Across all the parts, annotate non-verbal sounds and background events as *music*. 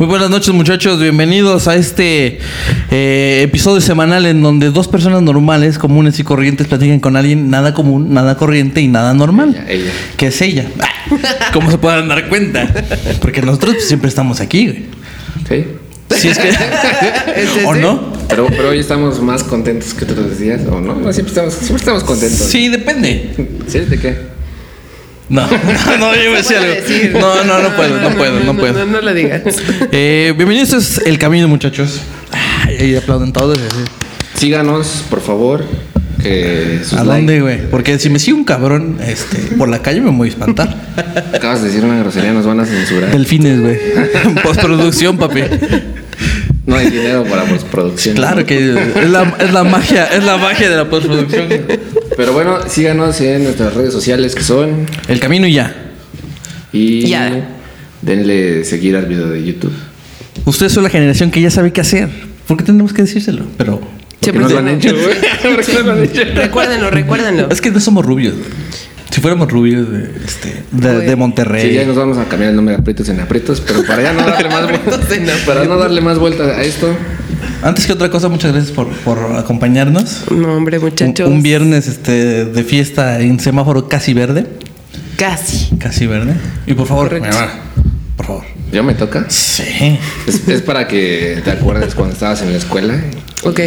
Muy buenas noches muchachos, bienvenidos a este eh, episodio semanal en donde dos personas normales, comunes y corrientes platican con alguien nada común, nada corriente y nada normal. Ella, ella. Que es ella. *laughs* ¿Cómo se pueden dar cuenta? Porque nosotros pues, siempre estamos aquí, güey. Sí. Si es que... *laughs* ¿O no? Pero, pero hoy estamos más contentos que otros días, ¿o no? No, siempre estamos, siempre estamos contentos. Sí, depende. ¿Sí? ¿De qué? No, *laughs* no, no, yo a decir puede algo. No, no, no puedo, no puedo, no puedo. No, no lo digas. Eh, bienvenidos, es El Camino, muchachos. Ay, aplauden todos. así. Síganos, por favor. Que sus ¿A dónde, güey? Porque si me sigue un cabrón este, por la calle me voy a espantar. Acabas de decir una grosería, nos van a censurar. Delfines, güey. *laughs* Postproducción, papi. No hay dinero para postproducción. Claro que es la, es la magia, es la magia de la postproducción. Pero bueno, síganos en nuestras redes sociales que son. El camino y ya. Y Ya. denle seguir al video de YouTube. Ustedes son la generación que ya sabe qué hacer. ¿Por qué tenemos que decírselo? Pero Siempre no lo han hecho, güey. *laughs* ¿Por qué no lo han hecho? Recuérdenlo, recuérdenlo. es que no somos rubios. Si fuéramos rubios de, este, de, de Sí, Monterrey. ya nos vamos a cambiar el nombre de aprietos en aprietos, pero para ya no darle más *laughs* vueltas. Para no darle más vueltas a esto. Antes que otra cosa, muchas gracias por, por acompañarnos. No, hombre, muchachos. un viernes este, de fiesta en semáforo casi verde. Casi. Casi verde. Y por favor, Correcto. por favor. ¿Ya me toca? Sí. Es, es para que te acuerdes cuando estabas en la escuela Ok.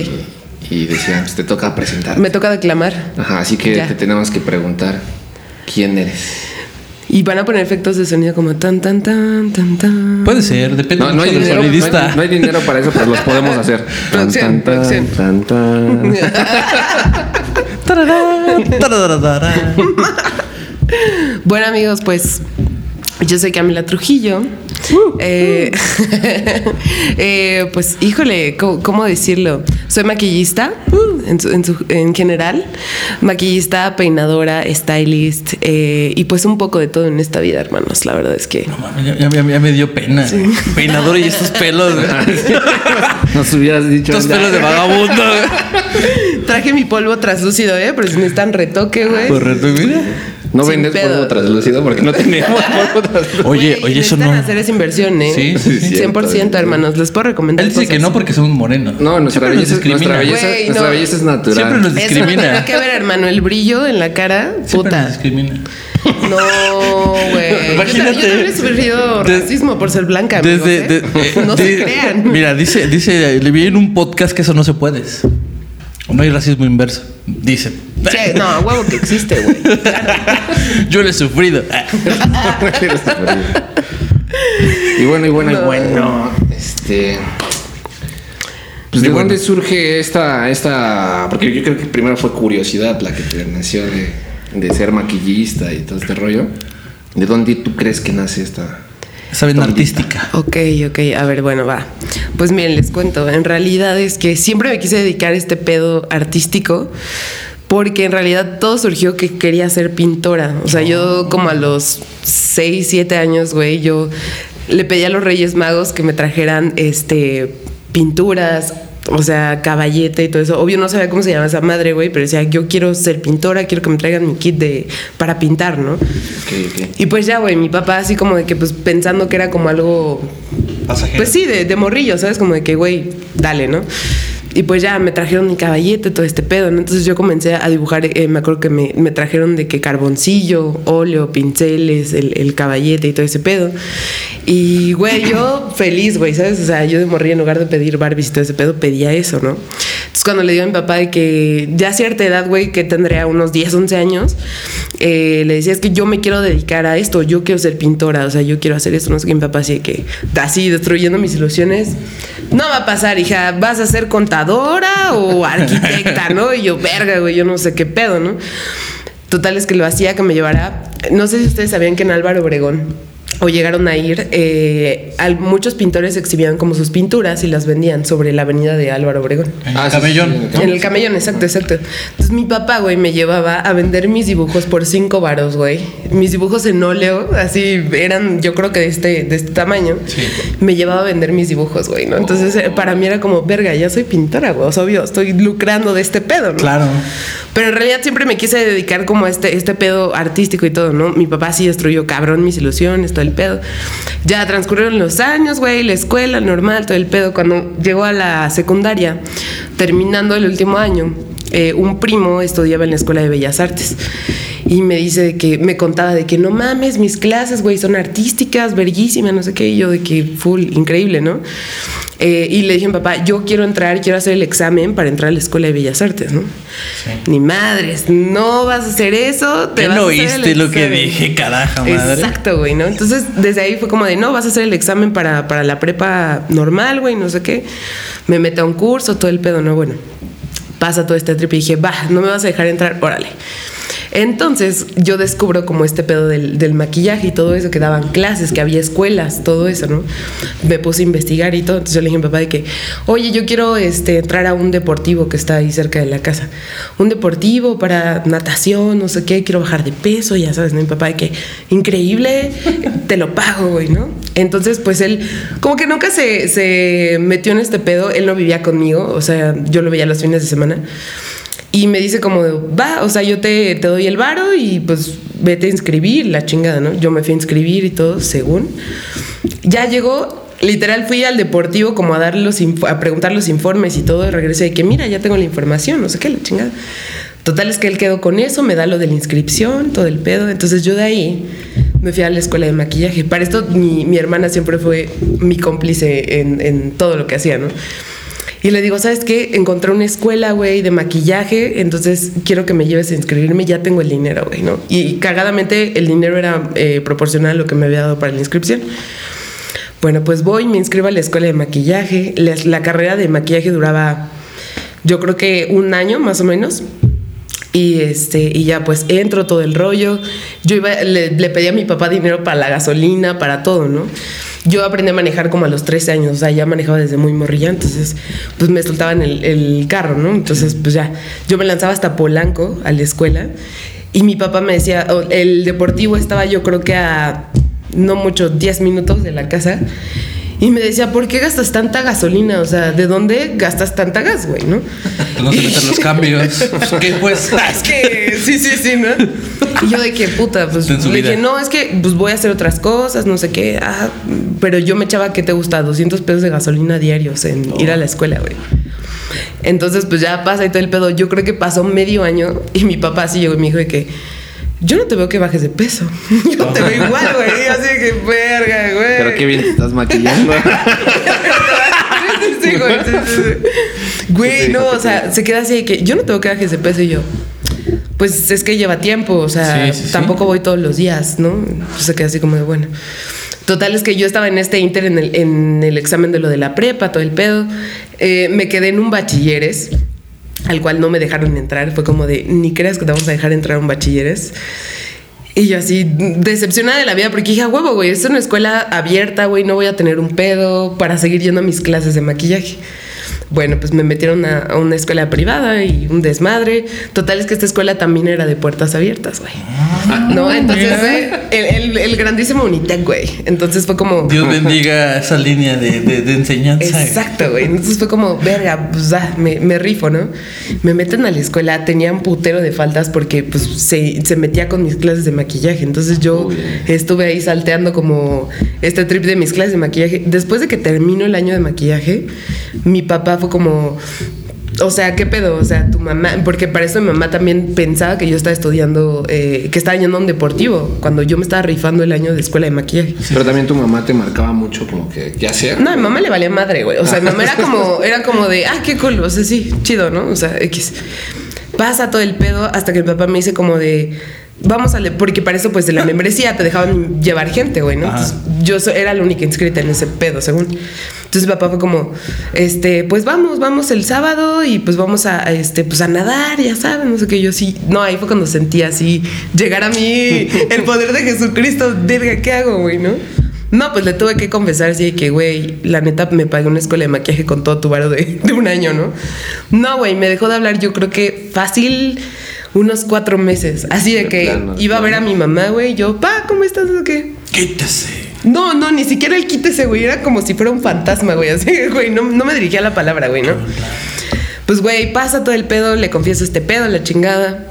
y decían, pues, te toca presentar. Me toca declamar. Ajá, así que Ya. te tenemos que preguntar quién eres. Y van a poner efectos de sonido como tan, tan, tan, tan, tan. Puede ser, depende No, no hay mucho del dinero, no hay, sonidista. no hay dinero para eso, pero los podemos hacer. Producción, producción. tan, tan. *laughs* Tararán, tarararara. Bueno, amigos, pues yo soy Camila Trujillo. Eh, *laughs* eh, pues, híjole, ¿cómo, cómo decirlo? Soy maquillista en, su- en su- en general, maquillista, peinadora, stylist eh, y pues un poco de todo en esta vida, hermanos. La verdad es que No mames, ya, ya- ya me dio pena. güey. Peinador y estos pelos. güey. *laughs* Nos hubieras dicho. Estos pelos de vagabundo. traje mi polvo translúcido, ¿eh? Pero si necesitan retoque, güey. Correcto, mira. No vendes pedo. polvo translúcido porque no tenemos *laughs* polvo translúcido. Oye, oye, eso no. hacer esa inversión, ¿eh? Sí, sí, sí. 100%, hermanos. Les puedo recomendar Él dice que cosas. no porque somos morenos. No, nuestra Siempre nos belleza, nuestra discrimina. belleza, Güey, nuestra no. belleza es natural. Siempre nos Eso no discrimina. tiene que ver, hermano. El brillo en la cara, Siempre nos puta. discrimina. No, güey. Imagínate. Yo, yo también he sufrido racismo por ser blanca, amigos, Desde, ¿eh? de- *laughs* no de- se crean. Mira, dice, dice, le vi en un podcast que eso no se puede. No hay racismo inverso. Dice. Sí, no, huevo que existe, güey. *laughs* *laughs* Yo lo he sufrido. y bueno, y bueno, y No. bueno. Este. Pues de Qué bueno. dónde surge esta, esta. Porque yo creo que primero fue curiosidad la que te nació de, de ser maquillista y todo este rollo. ¿De dónde tú crees que nace esta? Tontita. artística. Ok, ok, a ver, bueno, va. Pues miren, les cuento. En realidad es que siempre me quise dedicar a este pedo artístico. Porque en realidad todo surgió que quería ser pintora. O sea, yo como a los 6, 7 años, güey, yo le pedí a los Reyes Magos que me trajeran este pinturas, o sea, caballete y todo eso. Obvio no sabía cómo se llama esa madre, güey, pero decía, yo quiero ser pintora, quiero que me traigan mi kit de para pintar, ¿no? Ok, ok. Y pues ya, güey, mi papá así como de que pues pensando que era como algo Pasajero. pues sí, de, de morrillo, ¿sabes? Como de que, güey, dale, ¿no? Y pues ya me trajeron mi caballete, todo este pedo, ¿no? Entonces yo comencé a dibujar, eh, me acuerdo que me, me trajeron de que carboncillo, óleo, pinceles, el, el caballete y todo ese pedo. Y, güey, yo feliz, güey, ¿sabes? O sea, yo de morrillo en lugar de pedir Barbies y todo ese pedo, pedía eso, ¿no? Entonces cuando le digo a mi papá de que ya a cierta edad, güey, que tendría unos 10, 11 años, eh, le decía, es que yo me quiero dedicar a esto, yo quiero ser pintora, o sea, yo quiero hacer esto, no sé qué, mi papá así que, así, destruyendo mis ilusiones, no va a pasar, hija, vas a ser contadora o arquitecta, ¿no? Y yo, verga, güey, yo no sé qué pedo, ¿no? Total es que lo hacía que me llevara, no sé si ustedes sabían que en Álvaro Obregón, o llegaron a ir, eh, al- muchos pintores exhibían como sus pinturas y las vendían sobre la avenida de Álvaro Obregón. En Ah, el sí, sí, camellón. En el camellón, exacto, exacto. Entonces mi papá, güey, me llevaba a vender mis dibujos por cinco varos, güey. Mis dibujos en óleo, así eran, yo creo que de este, de este tamaño. Sí. Me llevaba a vender mis dibujos, güey, ¿no? Entonces eh, para mí era como, verga, ya soy pintora, güey. O sea, obvio, estoy lucrando de este pedo, ¿no? Claro. Pero en realidad siempre me quise dedicar como a este, este pedo artístico y todo, ¿no? Mi papá sí destruyó cabrón mis ilusiones, todo el pedo. Ya transcurrieron los años, güey, la escuela, normal, todo el pedo. Cuando llegó a la secundaria, terminando el último año, eh, un primo estudiaba en la Escuela de Bellas Artes y me dice que me contaba de que no mames, mis clases, güey, son artísticas, verguísimas, no sé qué, y yo de que full, increíble, ¿no? Eh, y le dije a mi papá, yo quiero entrar, quiero hacer el examen para entrar a la Escuela de Bellas Artes, ¿no? Ni madres, no vas a hacer eso, te ¿Qué vas no a hacer el oíste lo que examen". dije, caraja madre? Exacto, güey, ¿no? Entonces, desde ahí fue como de, no, vas a hacer el examen para, para la prepa normal, güey, no sé qué. Me meto a un curso, todo el pedo, ¿no? Bueno, pasa todo este trip y dije, va, no me vas a dejar entrar, órale. Entonces yo descubro como este pedo del, del maquillaje y todo eso, que daban clases, que había escuelas, todo eso, ¿no? Me puse a investigar y todo. Entonces yo le dije a mi papá de que, oye, yo quiero este, entrar a un deportivo que está ahí cerca de la casa. Un deportivo para natación, no sé qué, quiero bajar de peso, ya sabes, ¿no? Mi papá de que, increíble, te lo pago, güey, ¿no? Entonces, pues él, como que nunca se, se metió en este pedo, él no vivía conmigo, o sea, yo lo veía los fines de semana. Y me dice como, va, o sea, yo te, te doy el varo y pues vete a inscribir, la chingada, ¿no? Yo me fui a inscribir y todo, según. Ya llegó, literal fui al deportivo como a dar los a preguntar los informes y todo, y regresé de que mira, ya tengo la información, no sé qué, la chingada. Total es que él quedó con eso, me da lo de la inscripción, todo el pedo. Entonces yo de ahí me fui a la escuela de maquillaje. Para esto mi, mi hermana siempre fue mi cómplice en, en todo lo que hacía, ¿no? Y le digo, ¿sabes qué? Encontré una escuela, güey, de maquillaje, entonces quiero que me lleves a inscribirme, ya tengo el dinero, güey, ¿no? Y cagadamente el dinero era eh, proporcional a lo que me había dado para la inscripción. Bueno, pues voy, me inscribo a la escuela de maquillaje. La, carrera de maquillaje duraba, yo creo que un año más o menos. Y este, y ya pues entro todo el rollo. Yo iba, le, le pedí a mi papá dinero para la gasolina, para todo, ¿no? Yo aprendí a manejar como a los 13 años, o sea, ya manejaba desde muy morrilla, entonces pues me soltaban el, el carro, ¿no? Entonces pues ya, yo me lanzaba hasta Polanco a la escuela y mi papá me decía, el deportivo estaba yo creo que a no mucho, 10 minutos de la casa. Y me decía, ¿por qué gastas tanta gasolina? O sea, ¿de dónde gastas tanta gas, güey, no? No se meten los cambios. *laughs* ¿Qué pues? Es que sí, sí, sí, ¿no? Y yo de que puta, pues le vida. dije, no, es que pues voy a hacer otras cosas, no sé qué. Ah, pero yo me echaba, ¿qué te gusta? 200 pesos de gasolina diarios en ir a la escuela, güey. Entonces, pues ya pasa y todo el pedo. Yo creo que pasó medio año y mi papá así llegó y me dijo de que yo no te veo que bajes de peso. *laughs* Yo te veo igual, güey. Así de que verga, güey. Pero qué bien te estás maquillando. Sí, güey, sí. Güey, no, o sea, se queda así de que yo no tengo que bajar ese peso y yo. Pues es que lleva tiempo, o sea, tampoco voy todos los días, ¿no? Pues se queda así como de bueno. Total es que yo estaba en este inter en el, en el examen de lo de la prepa, todo el pedo. Eh, me quedé en un bachilleres al cual no me dejaron entrar. Fue como de, ni creas que te vamos a dejar entrar a un bachilleres. Y yo así, decepcionada de la vida, porque dije, "A huevo, güey, es una escuela abierta, güey, no voy a tener un pedo para seguir yendo a mis clases de maquillaje. Bueno, pues me metieron a, a una escuela privada y un desmadre. Total es que esta escuela también era de puertas abiertas, güey. no, entonces eh, el, el- el grandísimo Unitec, güey. Entonces fue como... Dios bendiga esa línea de, de, de enseñanza. Exacto, güey. Entonces fue como, verga, pues ah, me, me rifo, ¿no? Me meten a la escuela, tenía un putero de faltas porque pues se, se metía con mis clases de maquillaje. Entonces yo bien. estuve ahí salteando como este trip de mis clases de maquillaje. Después de que terminó el año de maquillaje, mi papá fue como... O sea, ¿qué pedo? O sea, tu mamá, porque para eso mi mamá también pensaba que yo estaba estudiando, eh, que estaba yendo a un deportivo, cuando yo me estaba rifando el año de escuela de maquillaje. Pero también tu mamá te marcaba mucho como que ya sea. No, a mi mamá le valía madre, güey. O sea, mi mamá era como, *laughs* era como de, ah, qué cool. O sea, sí, chido, ¿no? O sea, X. Pasa todo el pedo hasta que mi papá me dice como de, vamos a leer, porque para eso, pues de la *laughs* membresía te dejaban llevar gente, güey, ¿no? Entonces, yo so- era la única inscrita en ese pedo, según. Entonces papá fue como, este, pues vamos, vamos el sábado y pues vamos a, a, este, pues a nadar, ya saben, no sé qué. Yo sí, no, ahí fue cuando sentí así llegar a mí el poder de Jesucristo. Verga, ¿qué hago, güey, no? No, pues le tuve que confesar así de que, güey, la neta me pagué una escuela de maquillaje con todo tu varo de, de un año, ¿no? No, güey, me dejó de hablar yo creo que fácil unos cuatro meses. Así de De que plano, de iba a ver a mi mamá, güey, yo, pa, ¿cómo estás? ¿O qué? Quítese. No, no, ni siquiera el quítese, güey. Era como si fuera un fantasma, güey. Así, *laughs* güey, no, no me dirigía la palabra, güey, ¿no? Pues, güey, pasa todo el pedo, le confieso este pedo, la chingada.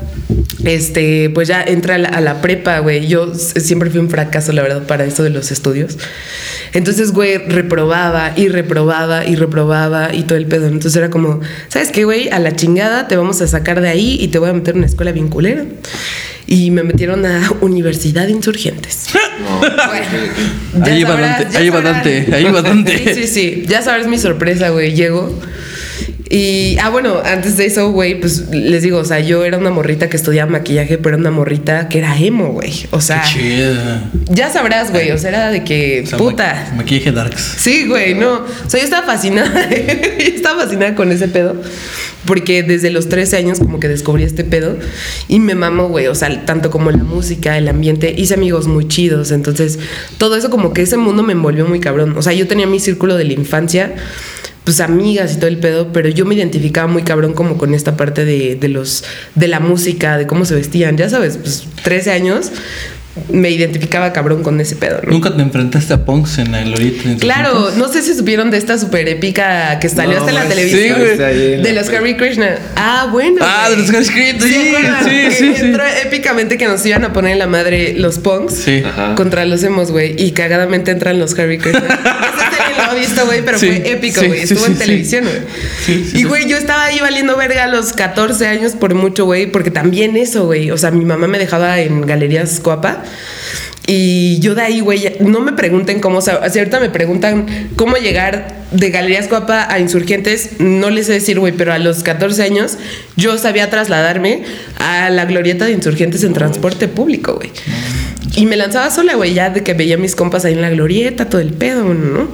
Este, pues ya entra a la, a la prepa, güey. Yo siempre fui un fracaso, la verdad, para esto de los estudios. Entonces, güey, reprobaba y reprobaba y reprobaba y todo el pedo. Entonces era como, ¿sabes qué, güey? A la chingada te vamos a sacar de ahí y te voy a meter en una escuela bien culera. Y me metieron a Universidad Insurgentes. *laughs* No, Bueno, Ahí va Dante, ahí va. Dante, ahí va Dante. Sí, sí, sí. Ya sabrás mi sorpresa, güey. Llego. Y, ah, bueno, antes de eso, güey, pues les digo, o sea, yo era una morrita que estudiaba maquillaje, pero era una morrita que era emo, güey. O sea, Chida. ya sabrás, güey. O sea, era de que, O sea, puta. ma- Maquillaje darks. Sí, güey, no. O sea, yo estaba fascinada. *laughs* yo estaba fascinada con ese pedo. Porque desde los 13 años como que descubrí este pedo. Y me mamo, güey. O sea, tanto como la música, el ambiente. Hice amigos muy chidos. Entonces, todo eso como que ese mundo me envolvió muy cabrón. O sea, yo tenía mi círculo de la infancia. Pues amigas y todo el pedo, pero yo me identificaba muy cabrón como con esta parte de, de los de la música, de cómo se vestían, ya sabes, pues 13 años me identificaba cabrón con ese pedo, ¿no? ¿Nunca te enfrentaste a punks en la glorieta? en Claro, no sé si supieron de esta super épica que salió No, hasta en la televisión. sí, güey. De los Harry Krishna. Ah, bueno. Ah, güey. de los Harry Krishna, sí, sí, sí, sí. Entró épicamente que nos iban a poner en la madre los punks. Sí. Contra los emos, güey. Y cagadamente entran los Harry Krishna. *laughs* Visto, güey, pero Sí, fue épico, güey. sí, Estuvo en televisión, güey. Y, güey, yo estaba ahí valiendo verga a los 14 años por mucho, güey. Porque también eso, güey. O sea, mi mamá me dejaba en Galerías Coapa. Y yo de ahí, güey, no me pregunten cómo, o sea, ahorita me preguntan cómo llegar de Galerías Coapa a Insurgentes, no les sé decir, güey, pero a los 14 años yo sabía trasladarme a la glorieta de Insurgentes en transporte público, güey. Y me lanzaba sola, güey, ya de que veía a mis compas ahí en la glorieta, todo el pedo, ¿no?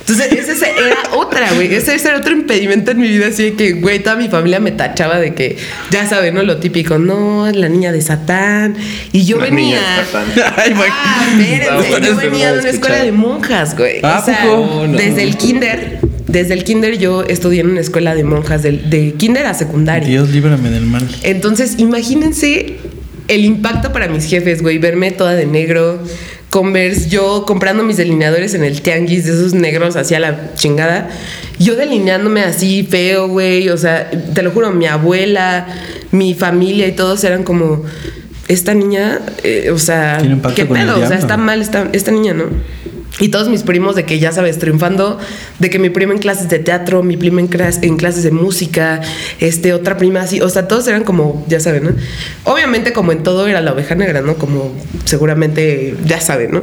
Entonces, ese se- era otra, güey. Ese, ese era otro impedimento en mi vida, así de que, güey, toda mi familia me tachaba de que, ya saben, ¿no? Lo típico, no, la niña de Satán. Y yo La venía. niña de Satán. *laughs* Ay, güey. Ah, espérense, yo venía de una escuela de monjas, güey. ¿A o sea, poco? No. desde el kinder, desde el kinder yo estudié en una escuela de monjas, del- de, kinder a secundaria. Dios líbrame del mal. Entonces, imagínense el impacto para mis jefes, güey, verme toda de negro, Converse, yo comprando mis delineadores en el tianguis de esos negros hacia la chingada, yo delineándome así feo, güey, o sea, te lo juro, mi abuela, mi familia y todos eran como esta niña, eh, o sea, qué pedo, o sea, está mal esta, esta niña, ¿no? Y todos mis primos de que ya sabes, triunfando, de que mi prima en clases de teatro, mi prima en, clas- en clases de música, este, otra prima así, o sea, todos eran como, ya saben, ¿no? Obviamente como en todo era la oveja negra, ¿no? Como seguramente ya saben, ¿no?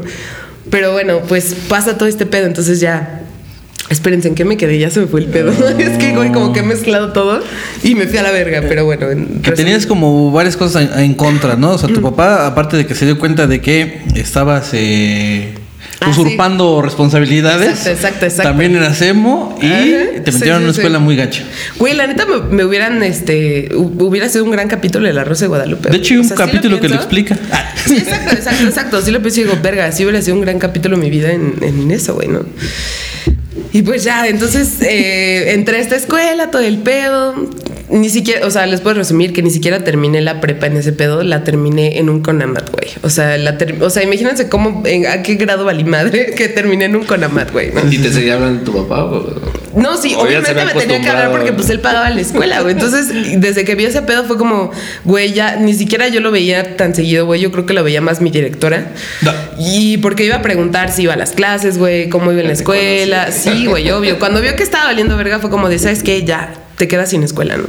Pero bueno, pues pasa todo este pedo, entonces ya... Espérense, ¿en qué me quedé? Ya se me fue el pedo. *laughs* es que, güey, como que he mezclado todo y me fui a la verga, pero bueno. en Que tenías como varias cosas en, en contra, ¿no? O sea, tu papá, aparte de que se dio cuenta de que estabas eh, Ah, usurpando responsabilidades, Exacto, exacto, exacto. también eras emo y Ajá. te metieron sí, en una escuela muy gacha. Güey, la neta me, me hubieran, este, hu- hubiera sido un gran capítulo de La Rosa de Guadalupe. De hecho, hay un O sea, sí capítulo que lo explica. Ah. Sí, exacto, exacto, exacto. Sí lo pienso y digo, verga, sí hubiera sido un gran capítulo en mi vida en, en eso, güey, ¿no? Y pues ya, entonces eh, entré a esta escuela, todo el pedo. Ni siquiera, o sea, les puedo resumir que ni siquiera terminé la prepa en ese pedo, la terminé en un Conamat, güey. O sea, la o sea, imagínense cómo, en, a qué grado valí madre *laughs* que terminé en un Conamat, güey, ¿no? ¿Y te seguía hablando tu papá? o- No, sí, O obviamente me tenía que hablar porque pues él pagaba la escuela, güey. Entonces, desde que vio ese pedo fue como, güey, ya ni siquiera yo lo veía tan seguido, güey. Yo creo que lo veía más mi directora. No. Y porque iba a preguntar si iba a las clases, güey, cómo iba en la escuela. Sí, güey, obvio. Cuando vio que estaba valiendo verga fue como de, ¿sabes qué? Ya te quedas sin escuela, ¿no?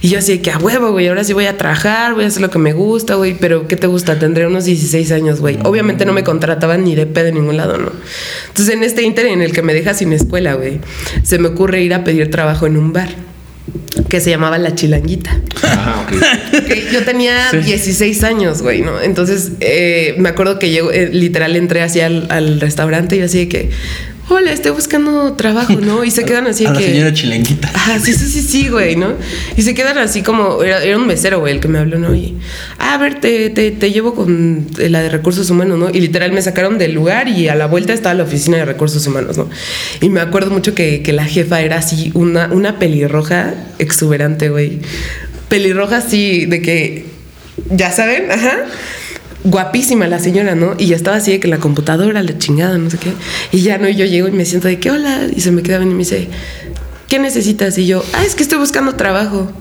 Y yo así de que a huevo, güey, ahora sí voy a trabajar, voy a hacer lo que me gusta, güey, pero ¿qué te gusta? Tendré unos 16 años, güey. Obviamente no me contrataban ni de pedo en ningún lado, ¿no? Entonces en este inter en el que me deja sin escuela, güey, se me ocurre ir a pedir trabajo en un bar que se llamaba La Chilanguita. Ah, ok. *laughs* Que yo tenía Sí. 16 años, güey, ¿no? Entonces eh, me acuerdo que llego, eh, literal entré así al, al restaurante y yo así de que, hola, estoy buscando trabajo, ¿no? Y se *laughs* quedan así A de la que... señora chilenguita. Ajá, sí, sí, sí, sí, güey, ¿no? Y se quedan así como, era, era un mesero, güey, el que me habló, ¿no? Y, "Ah, a ver, te, te, te llevo con la de recursos humanos, ¿no? Y literal me sacaron del lugar y a la vuelta estaba la oficina de recursos humanos, ¿no? Y me acuerdo mucho que, que la jefa era así, una, una pelirroja exuberante, güey. Pelirroja así, de que, ya saben, ajá. Guapísima la señora, ¿no? Y ya estaba así de que la computadora, la chingada, no sé qué. Y ya no, y yo llego y me siento de que hola. Y se me queda bien y me dice, ¿qué necesitas? Y yo, ah, es que estoy buscando trabajo.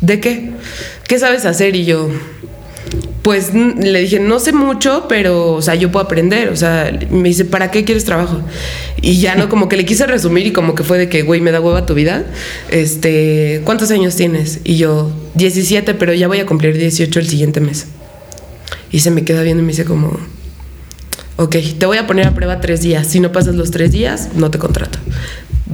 ¿De qué? ¿Qué sabes hacer? Y yo, pues le dije, no sé mucho, pero, o sea, yo puedo aprender. O sea, me dice, ¿para qué quieres trabajo? Y ya no, como que le quise resumir y como que fue de que, güey, me da hueva tu vida. Este, ¿cuántos años tienes? Y yo, 17, pero ya voy a cumplir 18 el siguiente mes. Y se me queda viendo y me dice como, ok, te voy a poner a prueba tres días. Si no pasas los tres días, no te contrato.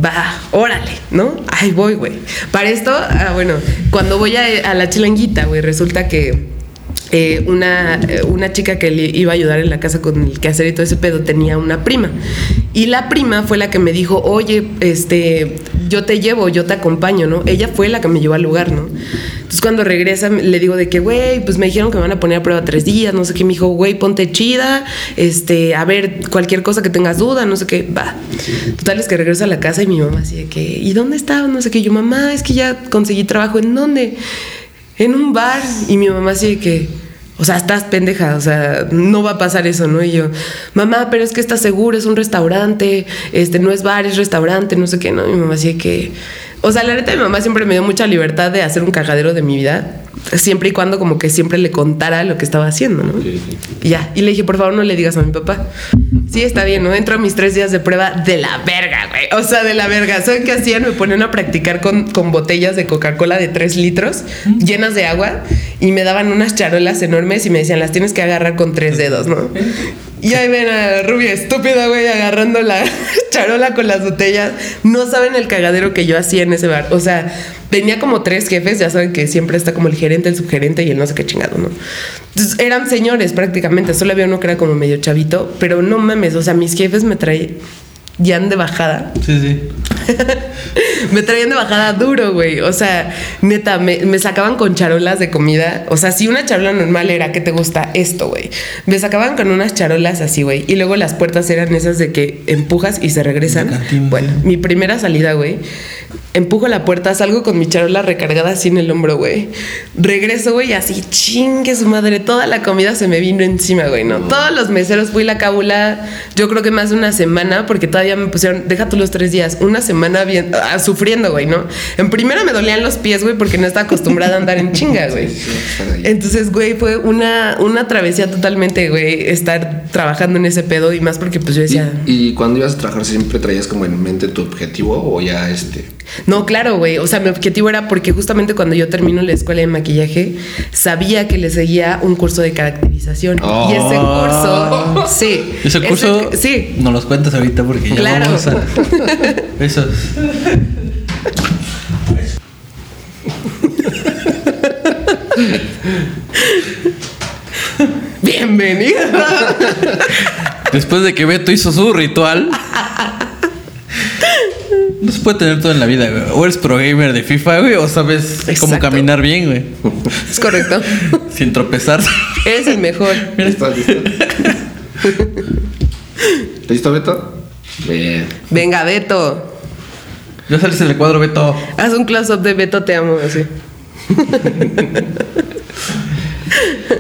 Va, órale, ¿no? Ahí voy, güey. Para esto, ah, bueno, cuando voy a, a la chilanguita, güey, resulta que eh, una, eh, una chica que le iba a ayudar en la casa con el quehacer y todo ese pedo tenía una prima. Y la prima fue la que me dijo, oye, este, yo te llevo, yo te acompaño, ¿no? Ella fue la que me llevó al lugar, ¿no? Entonces cuando regresa le digo de que, güey, pues me dijeron que me van a poner a prueba tres días, no sé qué, me dijo, güey, ponte chida, este, a ver, cualquier cosa que tengas duda, no sé qué, va. Total es que regreso a la casa y mi mamá así de que, ¿y dónde estaba? No sé qué, yo, mamá, es que ya conseguí trabajo, ¿en dónde? En un bar. Y mi mamá así que, o sea, estás pendeja, o sea, no va a pasar eso, ¿no? Y yo, mamá, pero es que estás seguro, es un restaurante, este, no es bar, es restaurante, no sé qué, ¿no? Y mi mamá así de que, o sea, la neta, mi mamá siempre me dio mucha libertad de hacer un cagadero de mi vida, siempre y cuando como que siempre le contara lo que estaba haciendo, ¿no? Sí, sí. Y ya, y le dije, por favor, no le digas a mi papá. Sí, está bien, ¿no? Entro a mis tres días de prueba de la verga, güey. O sea, de la verga. ¿Saben qué hacían? Me ponían a practicar con, con botellas de Coca-Cola de tres litros llenas de agua y me daban unas charolas enormes y me decían, las tienes que agarrar con tres dedos, ¿no? Y ahí ven a la rubia estúpida, güey, agarrando la *laughs* charola con las botellas. No saben el cagadero que yo hacía en ese bar. O sea, tenía como tres jefes, ya saben que siempre está como el gerente, el subgerente y el no sé qué chingado, ¿no? Entonces eran señores prácticamente, solo había uno que era como medio chavito, pero no mames, o sea, mis jefes me traían de bajada. Sí, sí. *laughs* me traían de bajada duro, güey. O sea, neta, me, me sacaban con charolas de comida. O sea, si una charola normal era, ¿qué te gusta? Esto, güey. Me sacaban con unas charolas así, güey. Y luego las puertas eran esas de que empujas y se regresan. Bueno, mi primera salida, güey. Empujo la puerta, salgo con mi charola recargada así en el hombro, güey. Regreso, güey, así chingue su madre. Toda la comida se me vino encima, güey, ¿no? Todos los meseros fui la cábula, yo creo que más de una semana, porque todavía me pusieron, deja tú los tres días, una semana bien, ah, sufriendo, güey, ¿no? En primera me dolían los pies, güey, porque no estaba acostumbrada a andar en chinga, *laughs* güey. Entonces, güey, fue una, una travesía totalmente, güey, estar trabajando en ese pedo y más porque, pues yo decía. ¿Y, y cuando ibas a trabajar siempre traías como en mente tu objetivo o ya este? No, claro, güey. O sea, mi objetivo era porque justamente cuando yo termino la escuela de maquillaje, sabía que le seguía un curso de caracterización. Oh. Y ese curso, sí. Ese curso, sí. no los cuentas ahorita porque ya Claro. vamos a... Esos. Bienvenido. Después de que Beto hizo su ritual. No se puede tener todo en la vida, güey. O eres pro gamer de FIFA, güey, o sabes cómo Exacto. caminar bien, güey. es correcto. *laughs* Sin tropezar. Eres el mejor. ¿Estás listo? *laughs* ¿Listo, Beto? Bien. Venga, Beto. Ya saliste del cuadro, Beto. Haz un close-up de Beto, te amo, así. *laughs*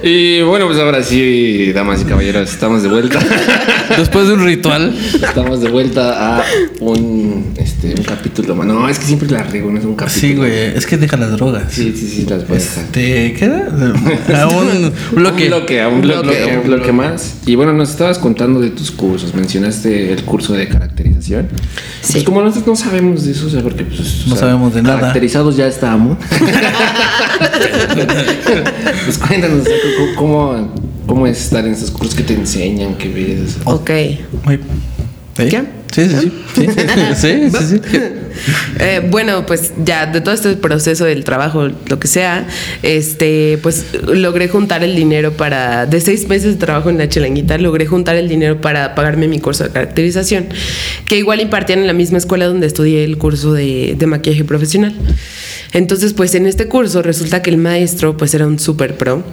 Y bueno, pues ahora sí, damas y caballeros, estamos de vuelta. *laughs* Después de un ritual. estamos de vuelta a un, este, un capítulo más. No, es que siempre la riego, no es un capítulo. Sí, güey. Es que deja las drogas. Sí, sí, sí, las voy a dejar. Este, ¿qué era? A un bloque. Un bloque, a un bloque, Bloque, a un bloque más. Y bueno, nos estabas contando de tus cursos. Mencionaste el curso de caracterización. Sí. Pues como nosotros no sabemos de eso, o sea, porque pues, o No sea, sabemos de nada. Caracterizados ya estamos. *laughs* *laughs* pues cuéntanos, o sea, ¿cómo, cómo, es estar en esos cursos que te enseñan, que ves. Ok. Muy- ¿Sí? ¿Qué? Sí, sí, sí. Sí, sí. *laughs* *laughs* Eh, bueno, pues ya de todo este proceso del trabajo, lo que sea, este, pues logré juntar el dinero para, de seis meses de trabajo en la chelanguita, logré juntar el dinero para pagarme mi curso de caracterización, que igual impartían en la misma escuela donde estudié el curso de, de maquillaje profesional. Entonces, pues en este curso resulta que el maestro, pues era un super pro.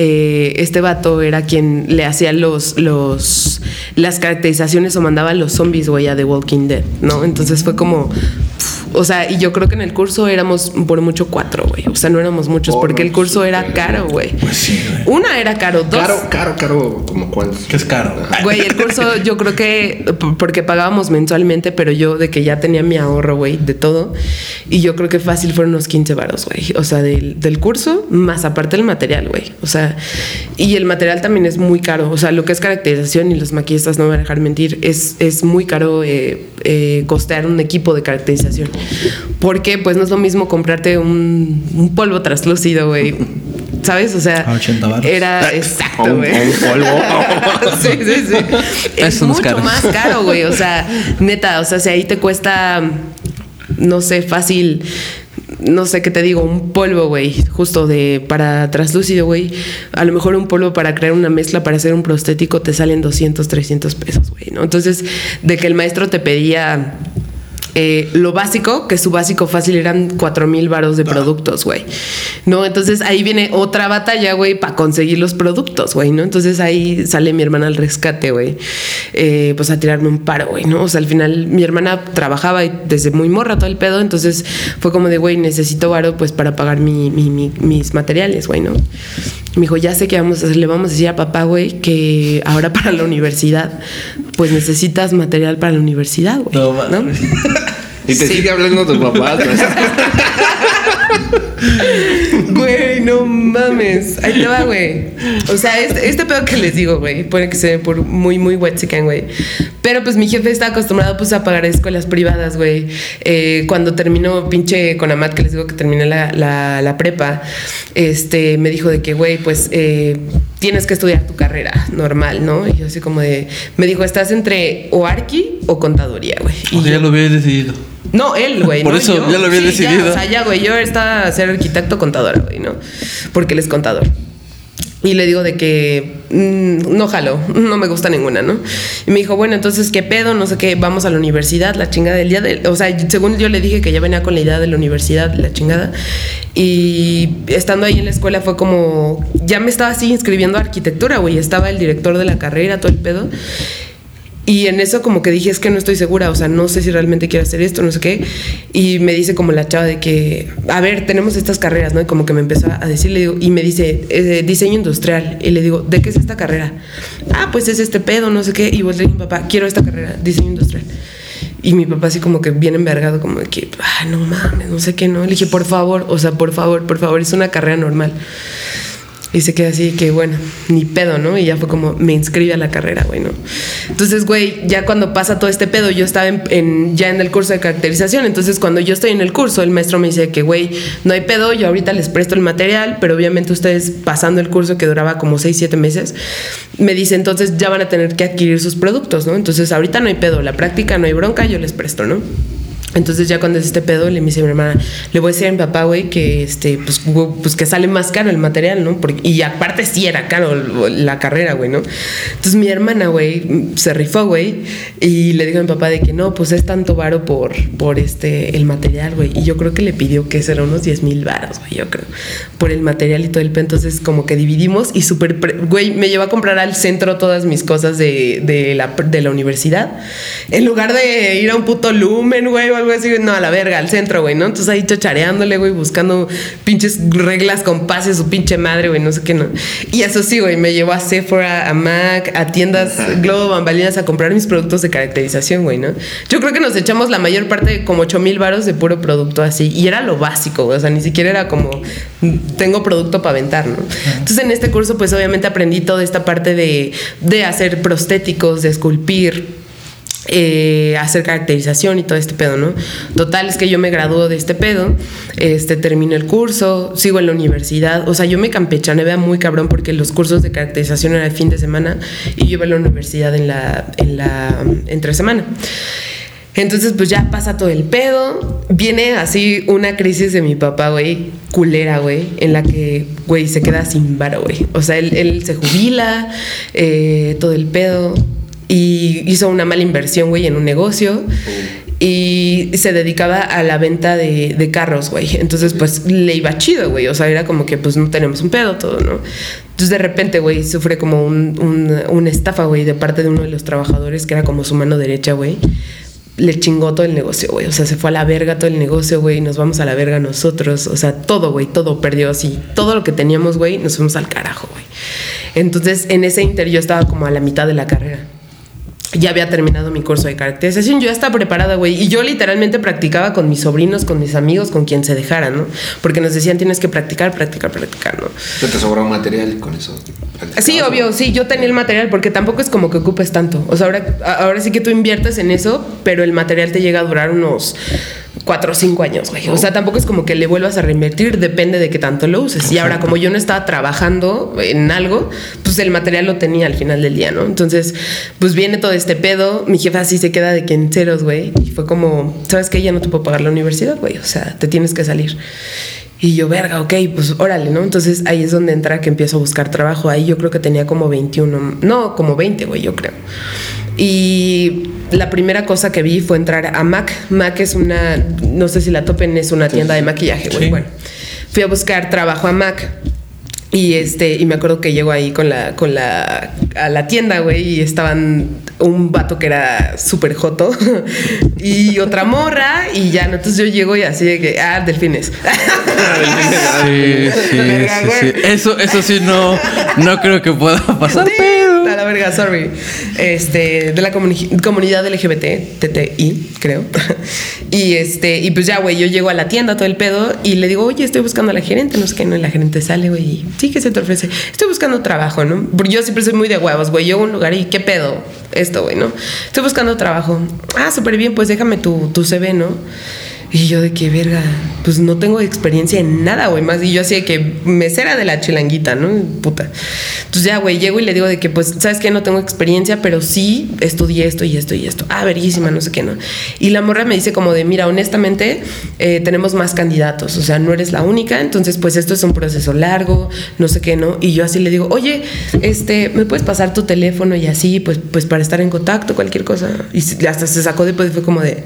Eh, este vato era quien le hacía los, los, las caracterizaciones o mandaba los zombies, güey, a The Walking Dead, ¿no? Entonces fue como, O sea, y yo creo que en el curso éramos por mucho cuatro, güey. O sea, no éramos muchos Oh, porque no, el curso sí, era caro, güey. Pues sí, güey. Una era caro, dos. Caro, caro, caro, como cuántos. Que es caro. Güey, el curso yo creo que porque pagábamos mensualmente, pero yo de que ya tenía mi ahorro, güey, de todo. Y yo creo que fácil fueron unos 15 varos, güey. O sea, del, del curso, más aparte el material, güey. O sea, y el material también es muy caro. O sea, lo que es caracterización y los maquillistas no me van a dejar mentir, es, es muy caro eh, eh, costear un equipo de caracterización. Porque pues no es lo mismo comprarte un, un polvo translúcido, güey. ¿Sabes? O sea, A 80 varos. era exacto, güey. un polvo. *laughs* sí, sí, sí. Es Eso no es mucho caro. más caro, güey. O sea, neta, o sea, si ahí te cuesta, no sé, fácil, no sé qué te digo, un polvo, güey, justo de para traslúcido, güey. A lo mejor un polvo para crear una mezcla para hacer un prostético te salen 200, 300 pesos, güey, ¿no? Entonces, de que el maestro te pedía eh, lo básico, que su básico fácil eran cuatro mil varos de productos, güey. ¿No? Entonces ahí viene otra batalla, güey, para conseguir los productos, güey, ¿no? Entonces ahí sale mi hermana al rescate, güey. Eh, pues a tirarme un paro, güey, ¿no? O sea, al final mi hermana trabajaba desde muy morra todo el pedo, entonces fue como de, güey, necesito varo pues para pagar mi- mi- mi- mis materiales, güey, ¿no? Me dijo, ya sé que vamos le vamos a decir a papá, güey, que ahora para la universidad, pues necesitas material para la universidad, güey. No, ¿no? *laughs* Y te Sí. sigue hablando tus papás. *laughs* *laughs* Güey, no mames. Ahí te va, güey. O sea, este, este pedo que les digo, güey, puede que sea por muy, muy wexican, güey. Pero pues mi jefe está acostumbrado pues a pagar escuelas privadas, güey. Eh, cuando terminó pinche con Amat, que les digo que terminé la, la, la prepa, este, me dijo de que, güey, pues eh, tienes que estudiar tu carrera normal, ¿no? Y yo así como de, me dijo, estás entre o arqui o contaduría, güey. O sea, ya lo había decidido. No, él, güey. Por no eso, yo. ya lo había Sí, decidido. o sea, ya, güey. Yo estaba a ser arquitecto contador, güey, ¿no? Porque él es contador. Y le digo de que mm, no jalo, no me gusta ninguna, ¿no? Y me dijo, bueno, entonces, ¿qué pedo? No sé qué, vamos a la universidad, la chingada del día de... O sea, según yo le dije que ya venía con la idea de la universidad, la chingada. Y estando ahí en la escuela fue como... Ya me estaba así inscribiendo a arquitectura, güey. Estaba el director de la carrera, todo el pedo. Y en eso como que dije, es que no estoy segura, o sea, no sé si realmente quiero hacer esto, no sé qué. Y me dice como la chava de que, a ver, tenemos estas carreras, ¿no? Y como que me empezó a decir, le digo, y me dice, eh, diseño industrial. Y le digo, ¿de qué es esta carrera? Ah, pues es este pedo, no sé qué. Y volteé a mi papá, quiero esta carrera, diseño industrial. Y mi papá así como que bien envergado, como de que, ah, no mames, no sé qué, no. Le dije, por favor, o sea, por favor, por favor, es una carrera normal. Y se queda así que, bueno, ni pedo, ¿no? Y ya fue como, me inscribe a la carrera, güey, ¿no? Entonces, güey, ya cuando pasa todo este pedo, yo estaba en- ya en el curso de caracterización. Entonces, cuando yo estoy en el curso, el maestro me dice que, güey, no hay pedo, yo ahorita les presto el material, pero obviamente ustedes pasando el curso que duraba como 6, 7 meses, me dice, entonces ya van a tener que adquirir sus productos, ¿no? Entonces, ahorita no hay pedo, la práctica no hay bronca, yo les presto, ¿no? Entonces ya cuando es este pedo le dice a mi hermana, le voy a decir a mi papá, güey, que este, pues, pues que sale más caro el material, ¿no? Porque, y aparte sí era caro la carrera, güey, ¿no? Entonces mi hermana, güey, se rifó, güey, y le dijo a mi papá de que no, pues es tanto varo por, por este, el material, güey. Y yo creo que le pidió que será unos 10 mil varos, güey, yo creo, por el material y todo el pedo. Entonces como que dividimos y súper, güey, me llevó a comprar al centro todas mis cosas de, de, la, de la universidad. En lugar de ir a un puto lumen, güey, algo así, no, a la verga, al centro, güey, ¿no? Entonces ahí chachareándole, güey, buscando pinches reglas con pases, su pinche madre, güey, no sé qué, no. Y eso sí, güey, me llevó a Sephora, a Mac, a tiendas Globo Bambalinas a comprar mis productos de caracterización, güey, ¿no? Yo creo que nos echamos la mayor parte, como 8 mil varos de puro producto así. Y era lo básico, güey, o sea, ni siquiera era como, tengo producto para aventar, ¿no? Entonces en este curso, pues obviamente aprendí toda esta parte de, de hacer prostéticos, de esculpir eh, hacer caracterización y todo este pedo, ¿no? Total, es que yo me graduó de este pedo, este, termino el curso, sigo en la universidad, o sea, yo me campechaneaba muy cabrón porque los cursos de caracterización eran el fin de semana y yo iba a la universidad en la, en la, entre semana. Entonces, pues ya pasa todo el pedo. Viene así una crisis de mi papá, güey, culera, güey, en la que, güey, se queda sin varo, güey. O sea, él, él se jubila, eh, todo el pedo. Y hizo una mala inversión, güey, en un negocio. Y se dedicaba a la venta de, carros, güey. Entonces, pues le iba chido, güey. O sea, era como que, pues no tenemos un pedo, todo, ¿no? Entonces, de repente, güey, sufre como un, un- una estafa, güey, de parte de uno de los trabajadores que era como su mano derecha, güey le chingó todo el negocio, güey. O sea, se fue a la verga todo el negocio, güey. Nos vamos a la verga nosotros. O sea, todo, güey, todo perdió así. Todo lo que teníamos, güey, nos fuimos al carajo, güey. Entonces, en ese inter yo estaba como a la mitad de la carrera ya había terminado mi curso de caracterización, yo ya estaba preparada, güey. Y yo literalmente practicaba con mis sobrinos, con mis amigos, con quien se dejara, ¿no? Porque nos decían tienes que practicar, practicar, practicar, ¿no? ¿Te sobró material con eso? Sí, obvio, sí, yo tenía el material porque tampoco es como que ocupes tanto. O sea, ahora, ahora sí que tú inviertes en eso, pero el material te llega a durar unos cuatro o cinco años, güey. O sea, tampoco es como que le vuelvas a reinvertir, depende de qué tanto lo uses. Y ahora, como yo no estaba trabajando en algo, pues el material lo tenía al final del día, ¿no? Entonces, pues viene todo este pedo. Mi jefa así se queda de que en ceros, güey. Y fue como, ¿sabes qué? Ya no te puedo pagar la universidad, güey. O sea, te tienes que salir. Y yo, verga, ok, pues órale, ¿no? Entonces ahí es donde entra que empiezo a buscar trabajo. Ahí yo creo que tenía como 21, no, como 20, güey, yo creo. Y la primera cosa que vi fue entrar a Mac. Mac es una, no sé si la topen, es una tienda de maquillaje, güey. Bueno, fui a buscar trabajo a Mac. Y este, y me acuerdo que llego ahí con la, con la, a la tienda, güey, y estaban un vato que era súper joto *laughs* y otra morra, y ya, ¿no? entonces yo llego y así de que, ah, delfines. *laughs* Sí, sí, sí, sí. Eso, eso sí no, no creo que pueda pasar, pero. Verga, sorry. Este, de la comuni- comunidad LGBT, TTI, creo. *laughs* Y este, y pues ya, güey, yo llego a la tienda, todo el pedo, y le digo, oye, estoy buscando a la gerente, no sé qué, no, y la gerente sale, güey, y sí, que se te ofrece? Estoy buscando trabajo, ¿no? Porque yo siempre soy muy de huevos, güey, llego a un lugar y, ¿qué pedo? Esto, güey, ¿no? Estoy buscando trabajo. Ah, súper bien, pues déjame tu, tu CV, ¿no? Y yo de que verga, pues no tengo experiencia en nada, güey, más. Y yo así de que mesera de la chilanguita, ¿no? Puta. Entonces ya, güey, llego y le digo de que, pues, ¿sabes qué? No tengo experiencia, pero sí estudié esto y esto y esto. Ah, verguísima, no sé qué, ¿no? Y la morra me dice como de, mira, honestamente, eh, tenemos más candidatos, o sea, no eres la única, entonces, pues, esto es un proceso largo, no sé qué, ¿no? Y yo así le digo, oye, este, ¿me puedes pasar tu teléfono y así, pues, pues, para estar en contacto, cualquier cosa? Y hasta se sacó después y fue como de...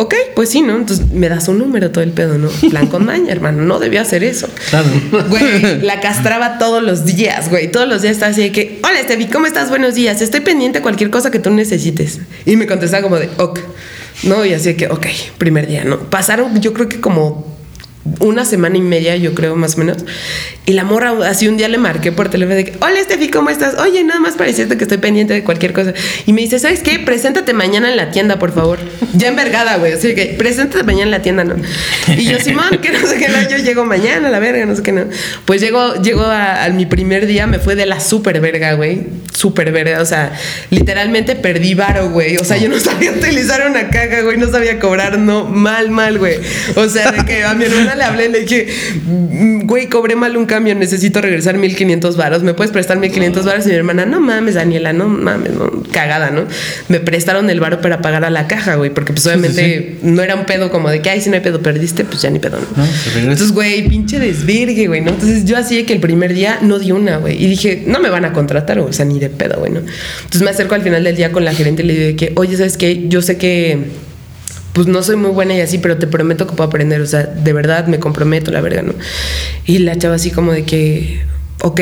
Ok, pues sí, ¿no? Entonces me das un número todo el pedo, ¿no? Plan con maña, *laughs* hermano. No debía hacer eso. Claro. Güey, *laughs* la castraba todos los días, güey. Todos los días estaba así de que, hola, Estevi, ¿cómo estás? Buenos días. Estoy pendiente de cualquier cosa que tú necesites. Y me contestaba como de, ok. No, y así de que, ok, primer día, ¿no? Pasaron, yo creo que como una semana y media, yo creo, más o menos. Y la morra, así un día le marqué por teléfono de que, hola Estefi, ¿cómo estás? Oye, nada más para decirte que estoy pendiente de cualquier cosa. Y me dice, ¿sabes qué? Preséntate mañana en la tienda, por favor. Ya envergada, güey. Así que, preséntate mañana en la tienda, ¿no? Y yo, Simón, que no sé qué, no, yo llego mañana, la verga, no sé qué, no. Pues llego, llego a, a mi primer día, me fue de la super verga, güey. Súper verga. O sea, literalmente perdí varo, güey. O sea, yo no sabía utilizar una caja, güey. No sabía cobrar, no. Mal, mal, güey. O sea, de que a mi hermana le hablé, le dije, "Mm, güey, cobré mal un cambio, necesito regresar 1500 varos. ¿Me puedes prestar 1500 varos? Y mi hermana, no mames, Daniela, no mames, no, cagada, ¿no? Me prestaron el varo para pagar a la caja, güey, porque pues obviamente no era un pedo como de que, ay, si no hay pedo, perdiste, pues ya ni pedo, ¿no? Regresa. Entonces, güey, pinche desvirgue, güey, ¿no? Entonces yo así de que el primer día no di una, güey. Y dije, no me van a contratar, o sea, ni de pedo, güey, ¿no? Entonces me acerco al final del día con la gerente y le digo que, oye, ¿sabes qué? Yo sé que pues no soy muy buena y así, pero te prometo que puedo aprender, o sea, de verdad me comprometo, la verga, ¿no? Y la chava así como de que, ok,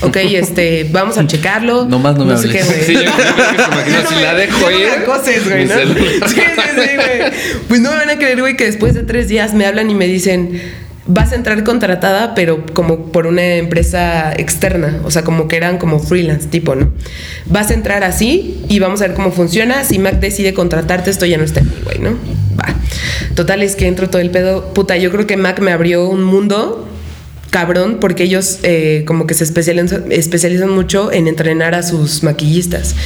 ok, *laughs* este, vamos a checarlo. Nomás no me sé hables. qué, güey. Sí, yo creo que si la dejo no me ir, acoses, güey, ¿no? Sí, sí, sí, güey. Pues no me van a creer, güey, que después de tres días me hablan y me dicen, vas a entrar contratada, pero como por una empresa externa, o sea, como que eran como freelance tipo, ¿no? Vas a entrar así y vamos a ver cómo funciona. Si Mac decide contratarte, esto ya no está en mí, güey, ¿no? Va. Total, es que entro todo el pedo. Puta, yo creo que Mac me abrió un mundo cabrón porque ellos eh, como que se especializan, especializan mucho en entrenar a sus maquillistas.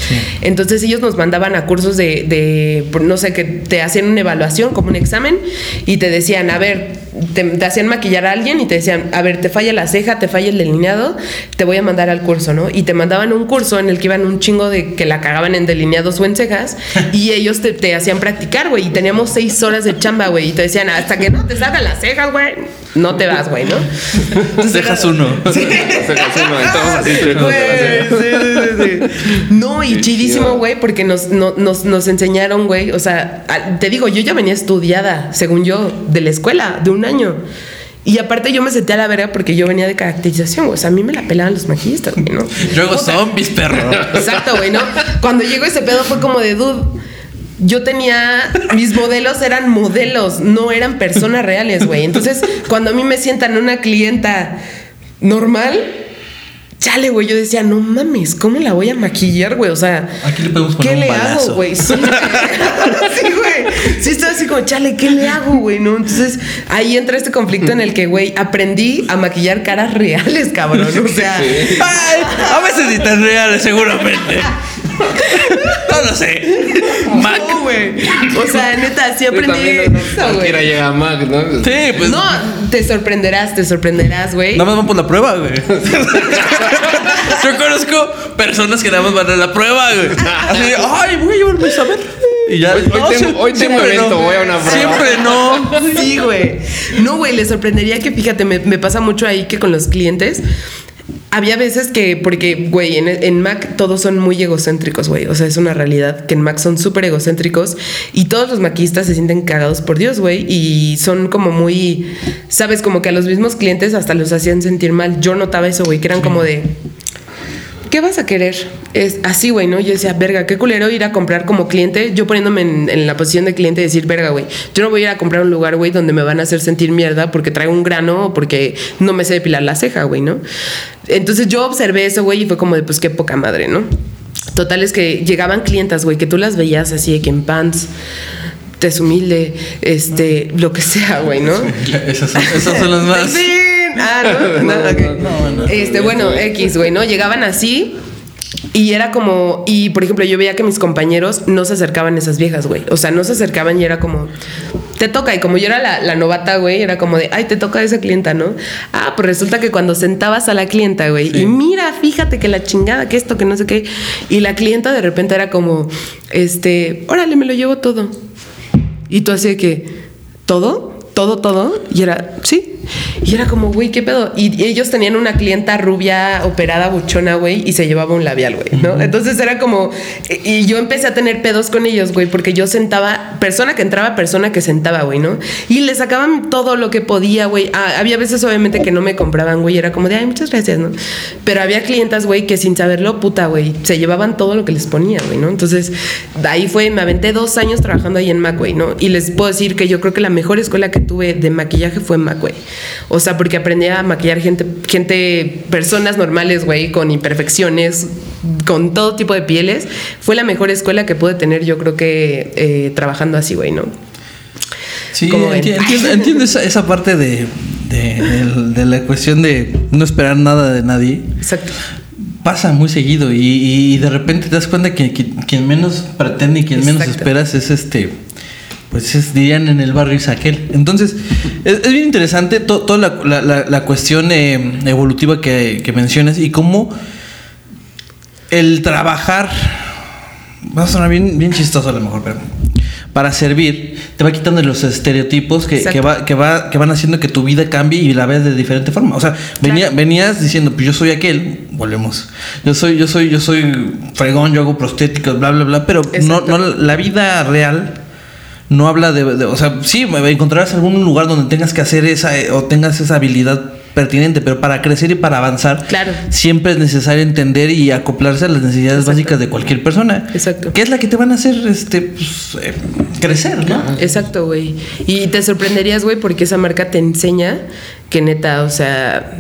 Entonces ellos nos mandaban a cursos de, de, no sé, que te hacían una evaluación, como un examen, y te decían, a ver, te, te hacían maquillar a alguien y te decían, a ver, te falla la ceja, te falla el delineado, te voy a mandar al curso, ¿no? Y te mandaban un curso en el que iban un chingo de que la cagaban en delineados o en cejas, *laughs* y ellos te, te hacían practicar, güey, y teníamos seis horas de chamba, güey, y te decían, hasta que no te salgan las cejas, güey, no te vas, güey, ¿no? Entonces Dejas uno. Estamos así, sí, sí, sí. No, y chidísimo, güey, porque nos, no- nos, nos enseñaron, güey. O sea, a- te digo, yo ya venía estudiada, según yo, de la escuela, de un año. Y aparte yo me senté a la verga porque yo venía de caracterización, güey. O sea, a mí me la pelaban los maquillistas, güey, ¿no? Yo hago zombies, perro. Exacto, güey, ¿no? Cuando llegó ese pedo fue como de, dude, yo tenía, mis modelos eran modelos, no eran personas reales, güey. Entonces, cuando a mí me sientan una clienta normal, chale, güey, yo decía, no mames, ¿cómo la voy a maquillar, güey? O sea, Aquí le podemos poner ¿qué un le balazo. hago, güey? *laughs* Sí, güey. Sí, estaba así como, chale, ¿qué le hago, güey? ¿No? Entonces, ahí entra este conflicto en el que, güey, aprendí a maquillar caras reales, cabrón. O sea, Ay, a veces ni tan reales, seguramente. No lo sé. Mac. no, güey. O sea, neta, sí aprendí también, ¿no? eso, güey. Cualquiera llega a Mac, ¿no? Sí, pues. No, te sorprenderás, te sorprenderás, güey. Nada más van por la prueba, güey. *laughs* Yo conozco personas que nada más van a la prueba, güey. Así ay, voy a llevar mi saber. Y ya. Hoy- hoy tengo- hoy tengo siempre evento, voy a una prueba. Siempre no. Sí, güey. No, güey, le sorprendería que, fíjate, me, me pasa mucho ahí que con los clientes. Había veces que, porque, güey, en, en Mac todos son muy egocéntricos, güey. O sea, es una realidad que en Mac son súper egocéntricos y todos los maquistas se sienten cagados por Dios, güey. Y son como muy, sabes, como que a los mismos clientes hasta los hacían sentir mal. Yo notaba eso, güey, que eran como de, ¿qué vas a querer? Es así, güey, ¿no? Yo decía, verga, qué culero ir a comprar como cliente. Yo poniéndome en, en la posición de cliente y decir, verga, güey, yo no voy a ir a comprar un lugar, güey, donde me van a hacer sentir mierda porque traigo un grano o porque no me sé depilar la ceja, güey, ¿no? Entonces yo observé eso, güey, y fue como de, pues qué poca madre, ¿no? Total es que llegaban clientas, güey, que tú las veías así de que en pants, te humilde, este, lo que sea, güey, ¿no? *laughs* Esas son, esas son las más. *laughs* Sí. Ah, *laughs* no, no, No, ok. no. Este, bueno, X, güey, ¿no? Llegaban así. Y era como, y por ejemplo, yo veía que mis compañeros no se acercaban a esas viejas, güey. O sea, no se acercaban y era como, te toca. Y como yo era la, la novata, güey, era como de, ay, te toca esa clienta, ¿no? Ah, pues resulta que cuando sentabas a la clienta, güey, Sí. y mira, fíjate que la chingada, que esto, que no sé qué. Y la clienta de repente era como, este, órale, me lo llevo todo. Y tú así de que, ¿todo? ¿Todo, todo? Y era, sí. Y era como, güey, ¿qué pedo? Y ellos tenían una clienta rubia, operada, buchona, güey, y se llevaba un labial, güey, ¿no? Entonces era como, y yo empecé a tener pedos con ellos, güey, porque yo sentaba, persona que entraba, persona que sentaba, güey, ¿no? Y le sacaban todo lo que podía, güey. Ah, había veces, obviamente, que no me compraban, güey, era como de, ay, muchas gracias, ¿no? Pero había clientas, güey, que sin saberlo, puta, güey, se llevaban todo lo que les ponía, güey, ¿no? Entonces, de ahí fue, me aventé dos años trabajando ahí en Mac, güey, ¿no? Y les puedo decir que yo creo que la mejor escuela que tuve de maquillaje fue en Mac, güey. O sea, porque aprendí a maquillar gente, gente, personas normales, güey, con imperfecciones, con todo tipo de pieles. Fue la mejor escuela que pude tener, yo creo que eh, trabajando así, güey, ¿no? Sí, enti- entiendo, entiendo esa, esa parte de, de, de la cuestión de no esperar nada de nadie. Exacto. Pasa muy seguido y, y de repente te das cuenta que, que- quien menos pretende y quien menos esperas es este, pues es, dirían en el barrio es aquel. Entonces, es, es bien interesante to- toda la, la- la- la cuestión eh, evolutiva que, que mencionas y cómo el trabajar, va a sonar bien, bien chistoso a lo mejor, pero para servir, te va quitando los estereotipos que, que, va, que, va, que van haciendo que tu vida cambie y la veas de diferente forma. O sea, venía, Claro. venías diciendo, pues yo soy aquel, volvemos. Yo soy, yo soy, yo soy fregón, yo hago prostéticos, bla, bla, bla, pero no, la vida real no habla de, de- o sea, sí, encontrarás algún lugar donde tengas que hacer esa eh, o tengas esa habilidad pertinente, pero para crecer y para avanzar, Claro. siempre es necesario entender y acoplarse a las necesidades Exacto. básicas de cualquier persona. Exacto. Que es la que te van a hacer este pues, eh, crecer, ¿no? Exacto, güey. Y te sorprenderías, güey, porque esa marca te enseña que neta, o sea,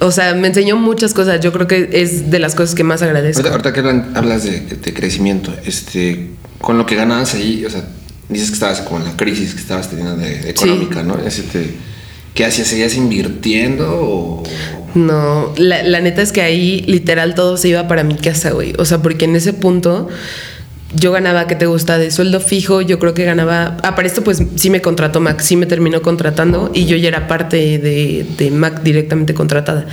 o sea, me enseñó muchas cosas. Yo creo que es de las cosas que más agradezco. Ahorita, ahorita que hablan- hablas de, de crecimiento, este, con lo que ganabas ahí, o sea, dices que estabas como en la crisis que estabas teniendo de, de económica, ¿no? Este, ¿Qué hacías? ¿Seguías invirtiendo o...? No, la, la neta es que ahí literal todo se iba para mi casa, güey. O sea, porque en ese punto yo ganaba, ¿qué te gusta? De sueldo fijo, yo creo que ganaba. Ah, para esto, pues sí me contrató Mac, sí me terminó contratando y yo ya era parte de, de Mac directamente contratada.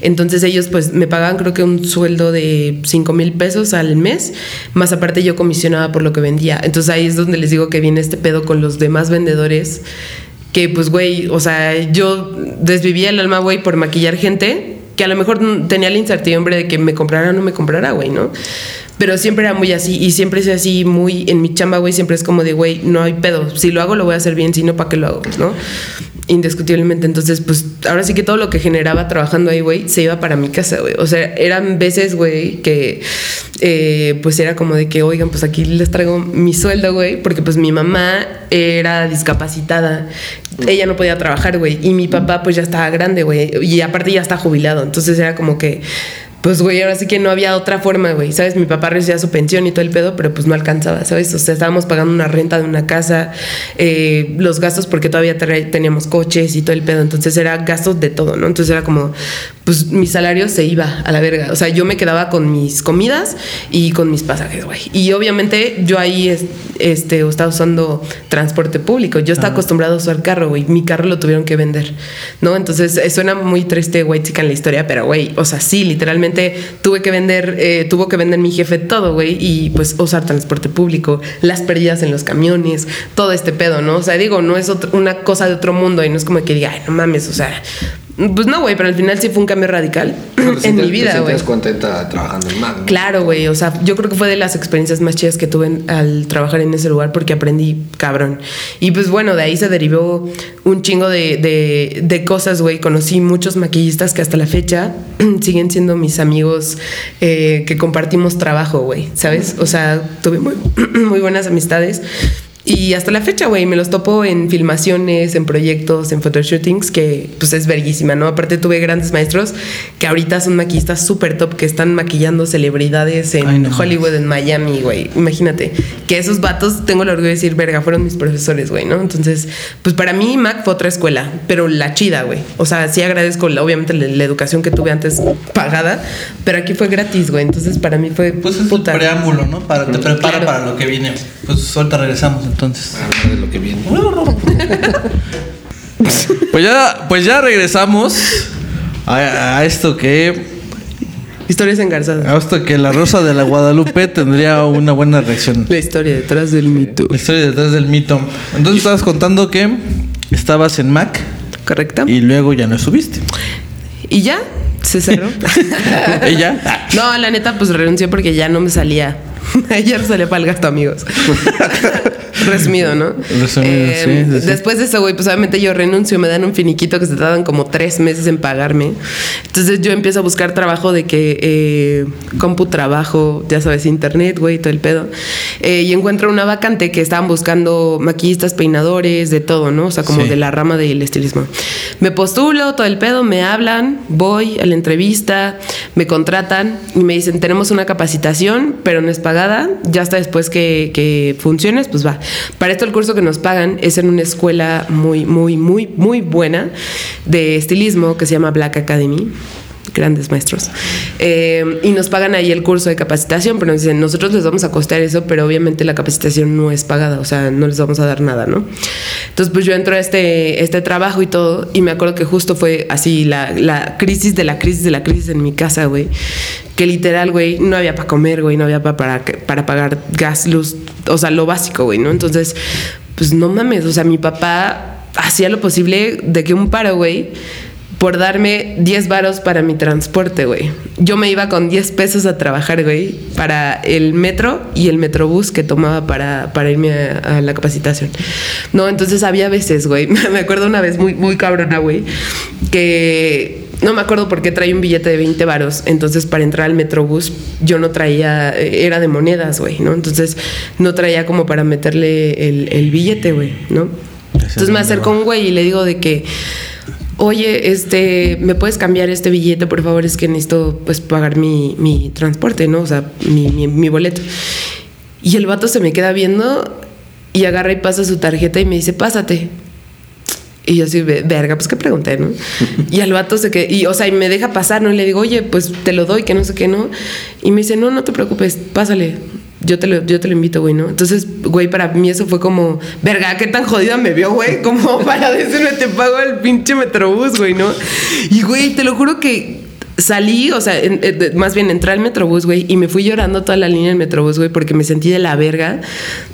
Entonces ellos, pues me pagaban, creo que un sueldo de 5 mil pesos al mes, más aparte yo comisionaba por lo que vendía. Entonces ahí es donde les digo que viene este pedo con los demás vendedores que pues, güey, o sea, yo desvivía el alma, güey, por maquillar gente que a lo mejor tenía la incertidumbre de que me comprara o no me comprara, güey, ¿no? Pero siempre era muy así y siempre es así, muy en mi chamba, güey, siempre es como de, güey, no hay pedo. Si lo hago, lo voy a hacer bien, si no, ¿para qué lo hago, no? indiscutiblemente. Entonces, pues ahora sí que todo lo que generaba trabajando ahí, güey, se iba para mi casa, güey. O sea, eran veces, güey, que eh, pues era como de que, oigan, pues aquí les traigo mi sueldo, güey, porque pues mi mamá era discapacitada. Ella no podía trabajar, güey. Y mi papá, pues ya estaba grande, güey. Y aparte ya está jubilado. Entonces era como que pues, güey, ahora sí que no había otra forma, güey. ¿Sabes? Mi papá recibía su pensión y todo el pedo, pero pues no alcanzaba, ¿sabes? O sea, estábamos pagando una renta de una casa, eh, los gastos porque todavía teníamos coches y todo el pedo. Entonces era gastos de todo, ¿no? Entonces era como, pues mi salario se iba a la verga. O sea, yo me quedaba con mis comidas y con mis pasajes, güey. Y obviamente yo ahí este, estaba usando transporte público. Yo estaba acostumbrado a usar carro, güey. Mi carro lo tuvieron que vender, ¿no? Entonces suena muy triste, güey, chica en la historia, pero, güey, o sea, sí, literalmente tuve que vender, eh, tuvo que vender mi jefe todo, güey, y pues usar transporte público, las pérdidas en los camiones, todo este pedo, ¿no? O sea, digo, no es una cosa de otro mundo y no es como que diga, ay, no mames, o sea, pues no, güey, pero al final sí fue un cambio radical *clears throat* en mi vida, güey. Te contenta trabajando en Mac. Claro, güey. O sea, yo creo que fue de las experiencias más chidas que tuve al trabajar en ese lugar porque aprendí cabrón. Y pues bueno, de ahí se derivó un chingo de, de, cosas, güey. Conocí muchos maquillistas que hasta la fecha *clears throat* siguen siendo mis amigos eh, que compartimos trabajo, güey. ¿Sabes? O sea, tuve muy, *clears throat* muy buenas amistades. Y hasta la fecha, güey, me los topo en filmaciones, en proyectos, en photoshootings, que pues es verguísima, ¿no? Aparte tuve grandes maestros que ahorita son maquillistas súper top, que están maquillando celebridades en Hollywood, en Miami, güey. Imagínate, que esos vatos, tengo el orgullo de decir, verga, fueron mis profesores, güey, ¿no? Entonces, pues para mí Mac fue otra escuela, pero la chida, güey. O sea, sí agradezco, obviamente, la, educación que tuve antes pagada, pero aquí fue gratis, güey. Entonces, para mí fue... Pues es un preámbulo, ¿no? Para, te prepara para lo que viene. Pues ahorita regresamos entonces. de lo que viene. *laughs* pues ya, pues ya regresamos a, esto que. Historias engarzadas. A esto que la Rosa de la Guadalupe tendría una buena reacción. La historia detrás del mito. La historia detrás del mito. Entonces estabas contando que estabas en Mac. Correcto. Y luego ya no subiste. Y ya, se cerró. *laughs* ¿Y ya? No, la neta, pues renuncié porque ya no me salía. *laughs* Ayer salía para el gasto, amigos. Resumido, ¿no? Resumido, eh, sí, Después de eso, güey, pues obviamente yo renuncio, me dan un finiquito que se tardan como tres meses en pagarme. Entonces yo empiezo a buscar trabajo de que eh, compu trabajo, ya sabes, internet, güey, todo el pedo. Eh, y encuentro una vacante que estaban buscando maquillistas, peinadores, de todo, ¿no? O sea, como de la rama del estilismo. Me postulo, todo el pedo, me hablan, voy a la entrevista, me contratan y me dicen, tenemos una capacitación, pero no es pagada, ya hasta después que, que funciones, pues va. Para esto el curso que nos pagan es en una escuela muy, muy, muy, muy buena de estilismo que se llama Black Academy grandes maestros. Eh, y nos pagan ahí el curso de capacitación, pero nos dicen, nosotros les vamos a costar eso, pero obviamente la capacitación no es pagada, o sea, no les vamos a dar nada, ¿no? Entonces, pues yo entro a este, este trabajo y todo, y me acuerdo que justo fue así la, crisis de la crisis de la crisis en mi casa, güey. Que literal, güey, no había para comer, güey, no había para, para pagar gas, luz, o sea, lo básico, güey, ¿no? Entonces, pues no mames, o sea, mi papá hacía lo posible de que un paro, güey, por darme 10 varos para mi transporte, güey. Yo me iba con 10 pesos a trabajar, güey, para el metro y el metrobús que tomaba para, para irme a, la capacitación. No, entonces había veces, güey, *laughs* me acuerdo una vez muy, muy cabrona, güey, que no me acuerdo por qué traía un billete de 20 varos. Entonces, para entrar al metrobús, yo no traía, eh, era de monedas, güey, ¿no? Entonces, no traía como para meterle el, el billete, güey, ¿no? Entonces me acerco a un güey y le digo de que, oye, este, ¿me puedes cambiar este billete, por favor? Es que necesito, pues, pagar mi, mi transporte, ¿no? O sea, mi, mi, mi boleto. Y el vato se me queda viendo y agarra y pasa su tarjeta y me dice, pásate. Y yo así, verga, pues que pregunté, ¿no? *laughs* Y al vato se que, y o sea, y me deja pasar, ¿no? Y le digo, oye, pues te lo doy, que no sé qué, ¿no? Y me dice, no, no te preocupes, pásale. Yo te, lo, yo te lo invito, güey, ¿no? Entonces, güey, para mí eso fue como, verga, qué tan jodida me vio, güey, como *laughs* para decirme, te pago el pinche metrobús, güey, ¿no? Y, güey, te lo juro que salí, o sea, más bien entré al Metrobús, güey, y me fui llorando toda la línea del Metrobús, güey, porque me sentí de la verga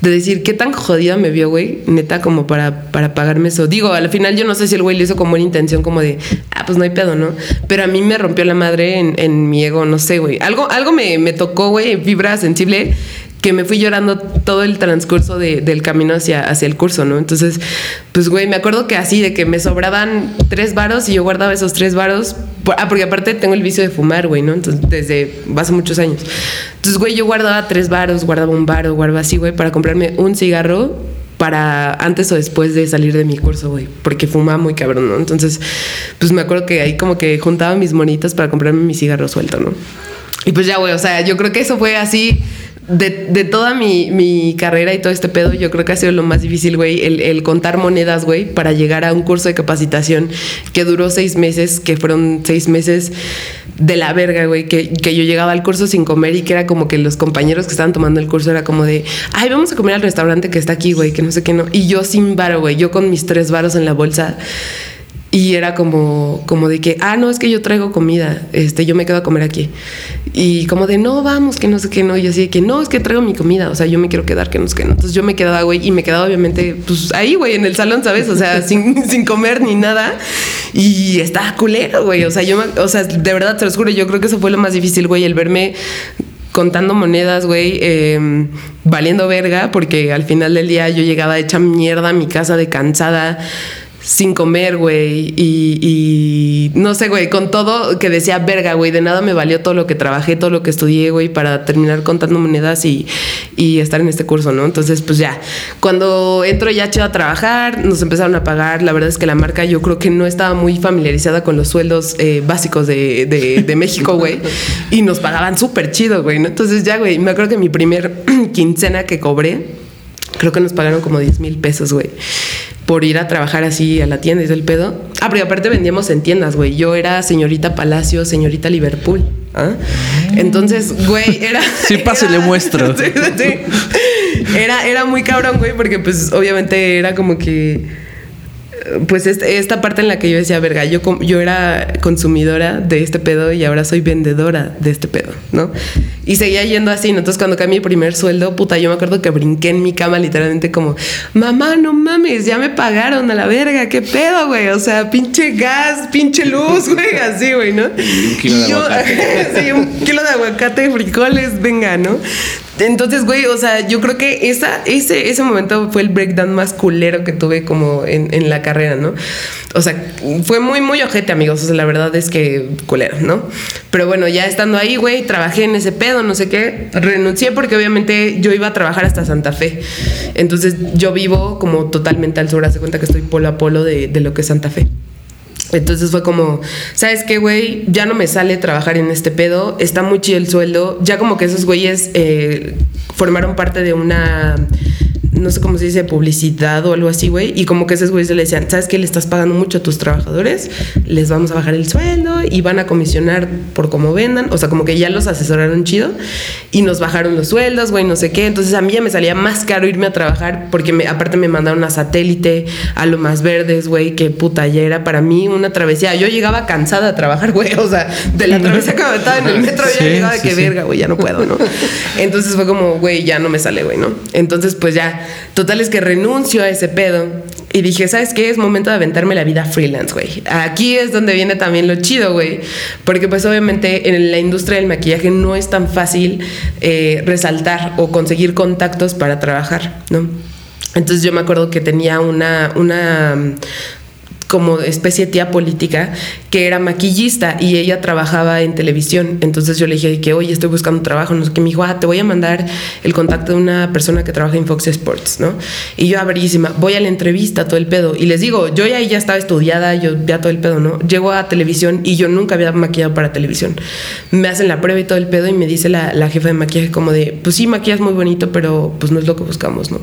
de decir qué tan jodida me vio, güey, neta, como para, para pagarme eso. Digo, al final yo no sé si el güey lo hizo con buena intención, como de, ah, pues no hay pedo, ¿no? Pero a mí me rompió la madre en, en mi ego, no sé, güey. Algo, algo me, me tocó, güey, fibra sensible que me fui llorando todo el transcurso del camino hacia, hacia el curso, ¿no? Entonces, pues, güey, me acuerdo que así, de que me sobraban tres varos y yo guardaba esos tres varos. ah, porque aparte tengo el vicio de fumar, güey, ¿no? Entonces, desde hace muchos años. Entonces, güey, yo guardaba tres varos, guardaba un varo, guardaba así, güey, para comprarme un cigarro para antes o después de salir de mi curso, güey, porque fumaba muy cabrón, ¿no? Entonces, pues me acuerdo que ahí como que juntaba mis monitas para comprarme mi cigarro suelto, ¿no? Y pues ya, güey, o sea, yo creo que eso fue así de, toda mi, carrera y todo este pedo, yo creo que ha sido lo más difícil, güey, el, contar monedas, güey, para llegar a un curso de capacitación que duró seis meses, que fueron seis meses de la verga, güey, que, que, yo llegaba al curso sin comer y que era como que los compañeros que estaban tomando el curso era como de, ay, vamos a comer al restaurante que está aquí, güey, que no sé qué no. Y yo sin varo, güey, yo con mis tres varos en la bolsa y era como, como de que, ah, no, es que yo traigo comida, este, yo me quedo a comer aquí. Y como de, no, vamos, que no sé qué, no. Y así de que, no, es que traigo mi comida, o sea, yo me quiero quedar, que no sé qué, no. Entonces yo me quedaba, güey, y me quedaba obviamente, pues ahí, güey, en el salón, ¿sabes? O sea, *laughs* sin, sin comer ni nada. Y estaba culero, güey. O sea, yo, o sea, de verdad, te lo juro, yo creo que eso fue lo más difícil, güey, el verme contando monedas, güey, em, valiendo verga, porque al final del día yo llegaba hecha mierda a mi casa de cansada sin comer, güey, y, no sé, güey, con todo que decía, verga, güey, de nada me valió todo lo que trabajé, todo lo que estudié, güey, para terminar contando monedas y, estar en este curso, ¿no? Entonces, pues ya, cuando entro ya chido a trabajar, nos empezaron a pagar, la verdad es que la marca yo creo que no estaba muy familiarizada con los sueldos eh, básicos de, de México, güey, *laughs* y nos pagaban súper chido, güey, ¿no? Entonces ya, güey, me acuerdo que mi primer *clears throat* quincena que cobré, creo que nos pagaron como 10 mil pesos, güey por ir a trabajar así a la tienda y todo el pedo. Ah, pero aparte vendíamos en tiendas, güey. Yo era señorita Palacio, señorita Liverpool. ¿ah? Entonces, güey, era. *laughs* Sí, pase, le muestro. *laughs* sí, sí. Era, era muy cabrón, güey, porque pues obviamente era como que pues esta parte en la que yo decía, verga, yo, yo era consumidora de este pedo y ahora soy vendedora de este pedo, ¿no? Y seguía yendo así, Entonces cuando caí mi primer sueldo, puta, yo me acuerdo que brinqué en mi cama literalmente como, mamá, no mames, ya me pagaron a la verga, qué pedo, güey. O sea, pinche gas, pinche luz, *laughs* güey, así, güey, ¿no? un kilo de aguacate. *laughs* sí, un kilo de aguacate, frijoles, venga, ¿no? Entonces, güey, o sea, yo creo que esa, ese, ese momento fue el breakdown más culero que tuve como en, en la carrera, ¿no? O sea, fue muy, muy ojete, amigos. O sea, la verdad es que culero, ¿no? Pero bueno, ya estando ahí, güey, trabajé en ese pedo, no sé qué. Renuncié porque obviamente yo iba a trabajar hasta Santa Fe. Entonces yo vivo como totalmente al sur. Hace cuenta que estoy polo a polo de, de lo que es Santa Fe. Entonces fue como, ¿sabes qué, güey? Ya no me sale trabajar en este pedo, está muy chido el sueldo, ya como que esos güeyes eh, formaron parte de una no sé cómo se dice, publicidad o algo así, güey. Y como que esos güeyes le decían, ¿sabes qué? Le estás pagando mucho a tus trabajadores, les vamos a bajar el sueldo y van a comisionar por cómo vendan. O sea, como que ya los asesoraron chido y nos bajaron los sueldos, güey, no sé qué. Entonces a mí ya me salía más caro irme a trabajar porque me, aparte me mandaron a satélite, a lo más verdes, güey, que puta, ya era para mí una travesía. Yo llegaba cansada a trabajar, güey, o sea, de la travesía que estaba en el *laughs* metro, ya llegaba de que verga, güey, ya no puedo, ¿no? Entonces fue como, güey, ya no me sale, güey, ¿no? Entonces, pues ya Total es que renuncio a ese pedo y dije, ¿sabes qué? Es momento de aventarme la vida freelance, güey. Aquí es donde viene también lo chido, güey. Porque pues obviamente en la industria del maquillaje no es tan fácil eh, resaltar o conseguir contactos para trabajar, ¿no? Entonces yo me acuerdo que tenía una, una como especie tía política que era maquillista y ella trabajaba en televisión. Entonces yo le dije que, oye, estoy buscando trabajo, no sé qué. Me dijo, ah, te voy a mandar el contacto de una persona que trabaja en Fox Sports, ¿no? Y yo, abrísima, voy a la entrevista, todo el pedo. Y les digo, yo ya, ya estaba estudiada, yo ya todo el pedo, ¿no? Llego a televisión y yo nunca había maquillado para televisión. Me hacen la prueba y todo el pedo y me dice la, la jefa de maquillaje como de, pues sí, maquillas muy bonito, pero pues no es lo que buscamos, ¿no?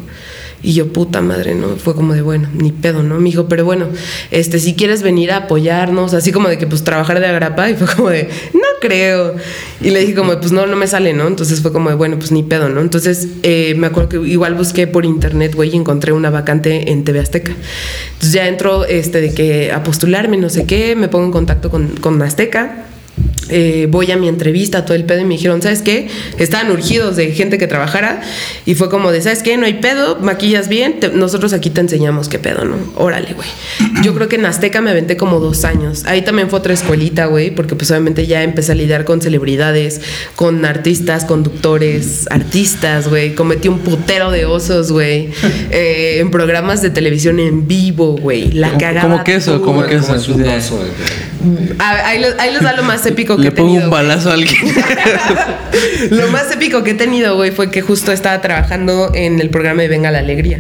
Y yo, puta madre, ¿no? Fue como de, bueno, ni pedo, ¿no? Me dijo, pero bueno, este, si quieres venir a apoyarnos, así como de que, pues, trabajar de agrapa. Y fue como de, no creo. Y le dije como, pues, no, no me sale, ¿no? Entonces fue como de, bueno, pues, ni pedo, ¿no? Entonces eh, me acuerdo que igual busqué por internet, güey, y encontré una vacante en TV Azteca. Entonces ya entro, este, de que a postularme, no sé qué, me pongo en contacto con, con Azteca eh, voy a mi entrevista, todo el pedo, y me dijeron, ¿sabes qué? Estaban urgidos de gente que trabajara, y fue como de, ¿sabes qué? No hay pedo, maquillas bien, nosotros aquí te enseñamos qué pedo, ¿no? Órale, güey. Yo creo que en Azteca me aventé como dos años. Ahí también fue otra escuelita, güey, porque pues obviamente ya empecé a lidiar con celebridades, con artistas, conductores, artistas, güey. Cometí un putero de osos, güey, *laughs* eh, en programas de televisión en vivo, güey. La cagada. ¿Cómo que eso? ¿Cómo que eso? Ahí les da lo más épico que Le he tenido. pongo un balazo a alguien. *laughs* Lo más épico que he tenido, güey, fue que justo estaba trabajando en el programa de Venga la Alegría.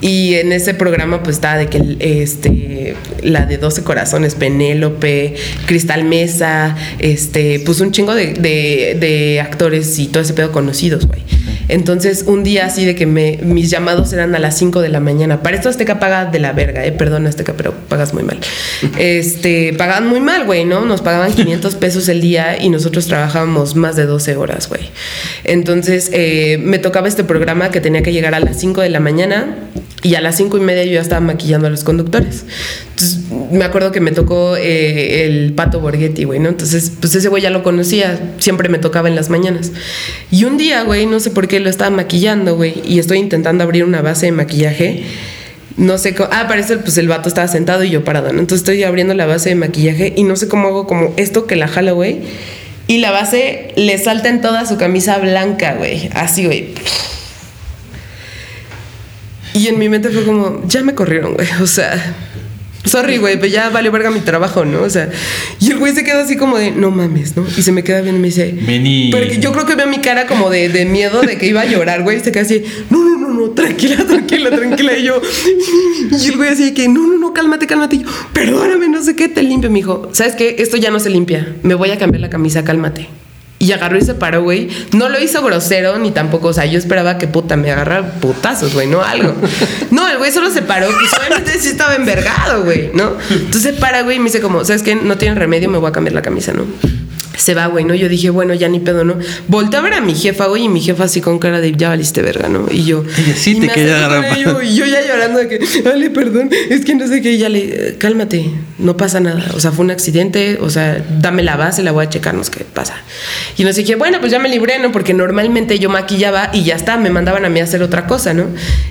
Y en ese programa, pues estaba de que este, la de 12 corazones, Penélope, Cristal Mesa, este, pues un chingo de, de- de actores y todo ese pedo conocidos, güey. Entonces, un día así de que me, mis llamados eran a las 5 de la mañana. Para esto Azteca paga de la verga, eh. Perdón, Azteca, pero pagas muy mal. Este, pagaban muy mal, güey, ¿no? Nos pagaban 500 pesos el día y nosotros trabajábamos más de 12 horas, güey. Entonces, eh, me tocaba este programa que tenía que llegar a las 5 de la mañana y a las 5 y media yo ya estaba maquillando a los conductores. Entonces, me acuerdo que me tocó eh, el Pato Borghetti, güey, ¿no? Entonces, pues ese güey ya lo conocía, siempre me tocaba en las mañanas. Y un día, güey, no sé por qué lo estaba maquillando, güey, y estoy intentando abrir una base de maquillaje. No sé cómo. Ah, parece pues el vato estaba sentado y yo parado, ¿no? Entonces estoy abriendo la base de maquillaje y no sé cómo hago como esto que la jala, güey. Y la base le salta en toda su camisa blanca, güey. Así, güey. Y en mi mente fue como, ya me corrieron, güey. O sea, sorry, güey, pero ya vale verga mi trabajo, ¿no? O sea, y el güey se queda así como de, no mames, ¿no? Y se me queda viendo y me dice, Vení. Porque yo creo que veo mi cara como de, de miedo de que iba a llorar, güey. Y se queda así, no, no, no, no, tranquila, tranquila, tranquila. Y yo, y el güey así que, no, no, no, cálmate, cálmate. Y yo, perdóname, no sé qué, te limpio, me dijo. ¿Sabes qué? Esto ya no se limpia. Me voy a cambiar la camisa, cálmate. Y agarró y se paró, güey. No lo hizo grosero ni tampoco, o sea, yo esperaba que puta me agarrara putazos, güey, no algo. No, el güey solo se paró, pues obviamente sí estaba envergado, güey, ¿no? Entonces para, güey, y me dice como, ¿sabes qué? No tiene remedio, me voy a cambiar la camisa, ¿no? Se va, güey, ¿no? Yo dije, bueno, ya ni pedo, ¿no? Volté a ver a mi jefa, güey, y mi jefa así con cara de, ya valiste verga, ¿no? Y yo... Ella sí y te quería agarrar ello, Y yo ya llorando de que, dale, perdón, es que no sé qué, y ya le, cálmate, no pasa nada. O sea, fue un accidente, o sea, dame la base, la voy a checarnos qué pasa. Y nos dije, bueno, pues ya me libré, ¿no? Porque normalmente yo maquillaba y ya está, me mandaban a mí a hacer otra cosa, ¿no?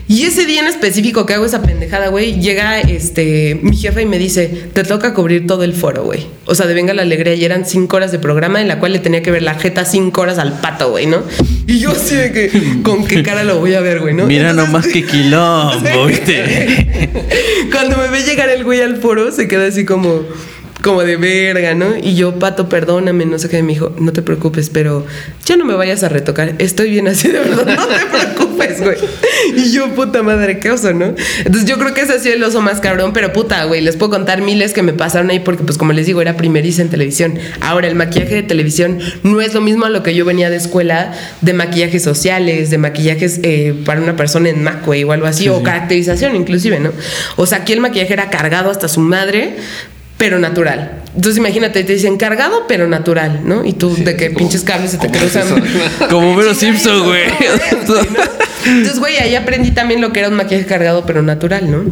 Y ese día en específico que hago esa pendejada, güey, llega este, mi jefa y me dice, te toca cubrir todo el foro, güey. O sea, de Venga la Alegría y eran cinco horas de programa en la cual le tenía que ver la jeta cinco horas al pato, güey, ¿no? Y yo así de que, ¿con qué cara lo voy a ver, güey, no? Mira Entonces- nomás qué *laughs* quilombo, *laughs* ¿viste? Cuando me ve llegar el güey al foro, se queda así como, como de verga, ¿no? Y yo, pato, perdóname, no sé qué. Me dijo, no te preocupes, pero ya no me vayas a retocar. Estoy bien así, de verdad, no te preocupes, güey. Y yo, puta madre, qué oso, ¿no? Entonces yo creo que ese ha sido el oso más cabrón, pero puta, güey, les puedo contar miles que me pasaron ahí porque, pues, como les digo, era primeriza en televisión. Ahora, el maquillaje de televisión no es lo mismo a lo que yo venía de escuela de maquillajes sociales, de maquillajes eh, para una persona en Mac, güey, o algo así, o caracterización inclusive, ¿no? O sea, aquí el maquillaje era cargado hasta su madre, pero natural. Entonces imagínate, te dicen cargado, pero natural, ¿no? Y tú de que como- pinches cables se te cruzan. eso. *laughs* Como Vero Simpson, güey. *laughs* Entonces, güey, ahí aprendí también lo que era un maquillaje cargado, pero natural, ¿no?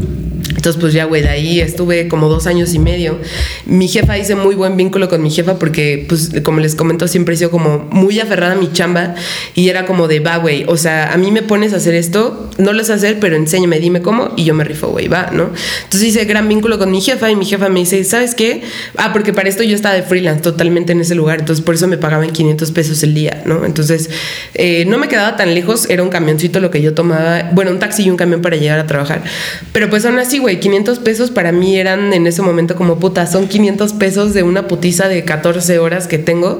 Entonces, pues ya, güey, de ahí estuve como dos años y medio. Mi jefa hice muy buen vínculo con mi jefa porque, pues, como les comento, siempre he sido como muy aferrada a mi chamba y era como de, va, güey, o sea, a mí me pones a hacer esto, no lo sé hacer, pero enséñame, dime cómo y yo me rifo, güey, va, ¿no? Entonces hice gran vínculo con mi jefa y mi jefa me dice, ¿sabes qué? Ah, porque para esto yo estaba de freelance totalmente en ese lugar, entonces por eso me pagaban 500 pesos el día, ¿no? Entonces, eh, no me quedaba tan lejos, era un camioncito lo que yo tomaba, bueno, un taxi y un camión para llegar a trabajar, pero pues aún así, güey, 500 pesos para mí eran en ese momento como puta, son 500 pesos de una putiza de 14 horas que tengo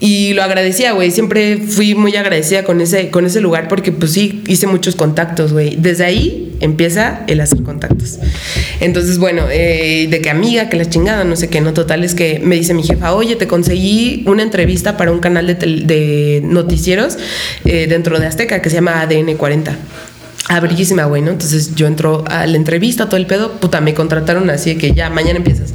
y lo agradecía, güey, siempre fui muy agradecida con ese, con ese lugar porque pues sí, hice muchos contactos, güey, desde ahí empieza el hacer contactos. Entonces, bueno, eh, de que amiga, que la chingada, no sé qué, no, total, es que me dice mi jefa, oye, te conseguí una entrevista para un canal de, de noticieros eh, dentro de Azteca que se llama ADN 40. Ah, bellísima, güey, ¿no? Entonces yo entro a la entrevista, todo el pedo, puta, me contrataron así de que ya, mañana empiezas.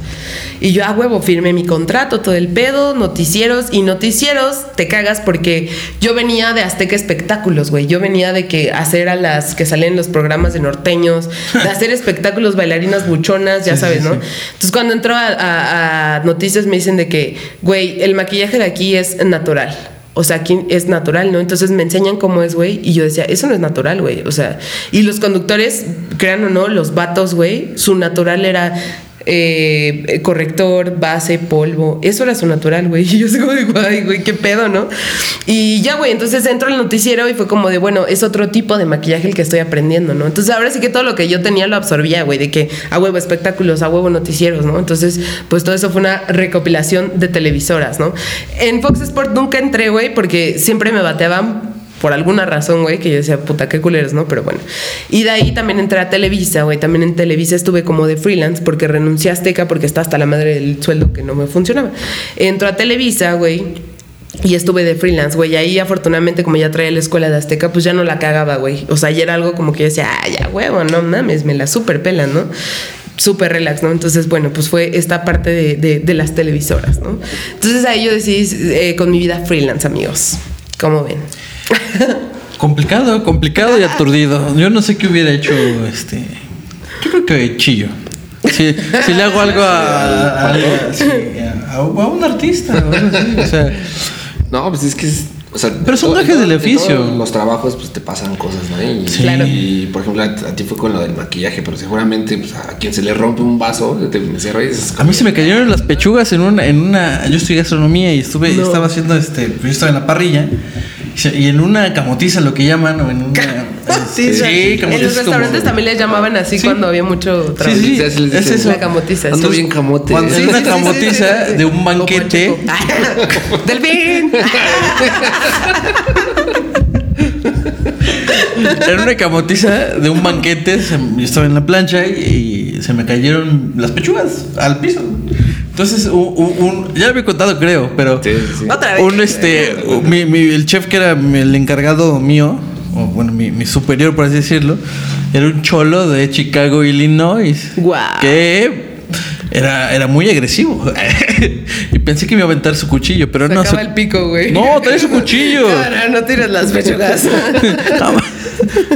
Y yo a huevo firmé mi contrato, todo el pedo, noticieros y noticieros, te cagas porque yo venía de Azteca Espectáculos, güey. Yo venía de que hacer a las que salen los programas de norteños, de *laughs* hacer espectáculos bailarinas buchonas, ya sabes, ¿no? Entonces cuando entro a, a- a noticias me dicen de que, güey, el maquillaje de aquí es natural. O sea, aquí es natural, ¿no? Entonces me enseñan cómo es, güey. Y yo decía, eso no es natural, güey. O sea, y los conductores, crean o no, los vatos, güey, su natural era eh, corrector, base, polvo. Eso era su natural, güey. *laughs* Y yo soy como de, guay, güey, qué pedo, ¿no? Y ya, güey, entonces entro al noticiero y fue como de, bueno, es otro tipo de maquillaje el que estoy aprendiendo, ¿no? Entonces ahora sí que todo lo que yo tenía lo absorbía, güey, de que a huevo espectáculos, a huevo noticieros, ¿no? Entonces, pues todo eso fue una recopilación de televisoras, ¿no? En Fox Sport nunca entré, güey, porque siempre me bateaban por alguna razón, güey, que yo decía, puta, qué culeros, ¿no? Pero bueno. Y de ahí también entré a Televisa, güey. También en Televisa estuve como de freelance porque renuncié a Azteca porque estaba hasta la madre del sueldo que no me funcionaba. Entro a Televisa, güey. Y estuve de freelance, güey. Ahí, afortunadamente, como ya traía la escuela de Azteca, pues ya no la cagaba, güey. O sea, ya era algo como que yo decía, ah, ya, huevo, no mames, me la super pelan, ¿no? Súper relax, ¿no? Entonces, bueno, pues fue esta parte de, de- de las televisoras, ¿no? Entonces ahí yo decidí eh, con mi vida freelance, amigos. ¿Cómo ven? Complicado, complicado y aturdido. Yo no sé qué hubiera hecho este. Yo creo que chillo. Si, si le hago algo a, a, a- a- a un artista o algo así, o sea, No, pues es que es. O sea, Personajes del oficio. los trabajos, pues te pasan cosas, ¿no? Y, Sí. Claro. y, por ejemplo, a, a ti fue con lo del maquillaje, pero seguramente pues, a quien se le rompe un vaso, te encierra y a mí se me cayeron las pechugas en una, en una. Yo estudié gastronomía y estuve, No. estaba haciendo este. Yo estaba en la parrilla *laughs* y en una camotiza, lo que llaman, o en una. *laughs* Camotiza. Sí, en los como- restaurantes también les llamaban así Sí. cuando había mucho trabajo. Sí, sí, les es eso. La camotiza, Ando sí. bien camote. Cuando Sí, es una sí, sí, sí, camotiza sí, sí, sí. de un banquete. Pacheco. *laughs* ¡Delfín! Era una camotiza de un banquete. se- yo estaba en la plancha y, y se me cayeron las pechugas al piso. Entonces, un, un- un- ya lo había contado, creo, pero Sí, sí. Otra vez. un este, mi- mi- el chef que era el encargado mío, o bueno, mi, mi superior, por así decirlo, era un cholo de Chicago, Illinois. Guau. Que era, era muy agresivo. *laughs* y pensé que me iba a aventar su cuchillo, pero no. Su- el pico, güey. No, trae su cuchillo. *laughs* No, no, no tires las pechugas. *laughs*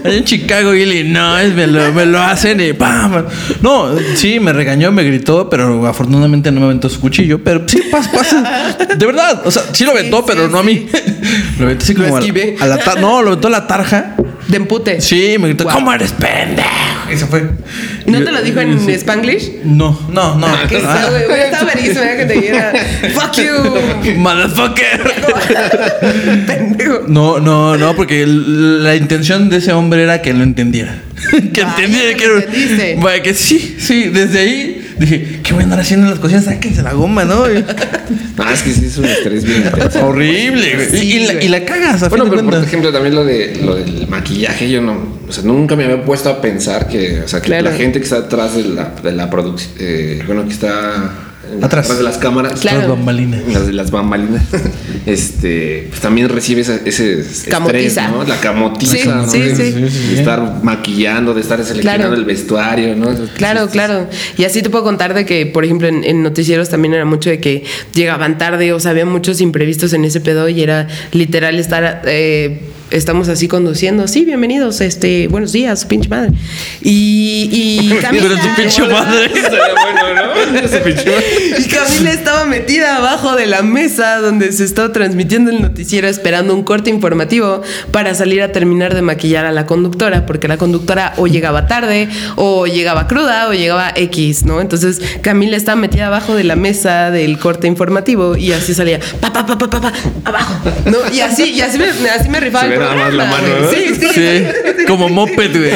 Allá en Chicago, Illinois, me lo, me lo hacen y ¡pam! No, sí, me regañó, me gritó, pero afortunadamente no me aventó su cuchillo. Pero sí, pasa, pasa. De verdad, o sea, sí lo aventó, Sí, pero sí, no a mí. Lo aventó así Lo como a, esquivé. a la. No, lo aventó a la tarja. De empute. Sí, me gritó, Guau. ¿cómo eres pendejo? Y se fue. ¿No Y te yo- lo dijo en sí. Spanglish? No, no, no. ¿Qué Ah, está, güey? Güey, Está verísimo ¿eh? que te diera. ¡Fuck you! *laughs* Motherfucker. *laughs* Pendejo. No, no, no, porque el- la intención de ese hombre era que lo entendiera. *laughs* que Ah, entendiera que. Vaya, que sí, sí, desde ahí dije, ¿qué voy a andar haciendo en las cocinas? Sáquense la goma, ¿no? *laughs* No, es que sí es un estrés bien intenso. horrible, güey. Sí, y, y la, y la cagas, a Bueno, fin de pero por ejemplo, también lo, de, lo del maquillaje, yo no, o sea, nunca me había puesto a pensar que, o sea, que Claro. la gente que está atrás de la, de la producción, eh, bueno, que está en- Atrás. de las cámaras, Claro. Las bambalinas. las de las bambalinas, *laughs* este, pues también recibe ese, ese estrés, Camotiza. ¿no? La camotiza, Sí, ¿no? sí, de, sí. de estar maquillando, de estar seleccionando Claro. el vestuario, ¿no? Claro, claro. Y así te puedo contar de que, por ejemplo, en, en noticieros también era mucho de que llegaban tarde, o sea, había muchos imprevistos en ese pedo y era literal estar, eh, estamos así conduciendo, sí, bienvenidos, este, buenos días, pinche madre. Y, y *laughs* Camila, Pero *laughs* pinche madre. Y Camila estaba metida abajo de la mesa donde se estaba transmitiendo el noticiero esperando un corte informativo para salir a terminar de maquillar a la conductora, porque la conductora o llegaba tarde, o llegaba cruda, o llegaba X, ¿no? Entonces Camila estaba metida abajo de la mesa del corte informativo y así salía, pa, pa, pa, pa, pa, pa, abajo, ¿no? Y así, y así me, así me rifaba el nada más la mano. ¿no? Sí, sí, Sí, como moped, güey.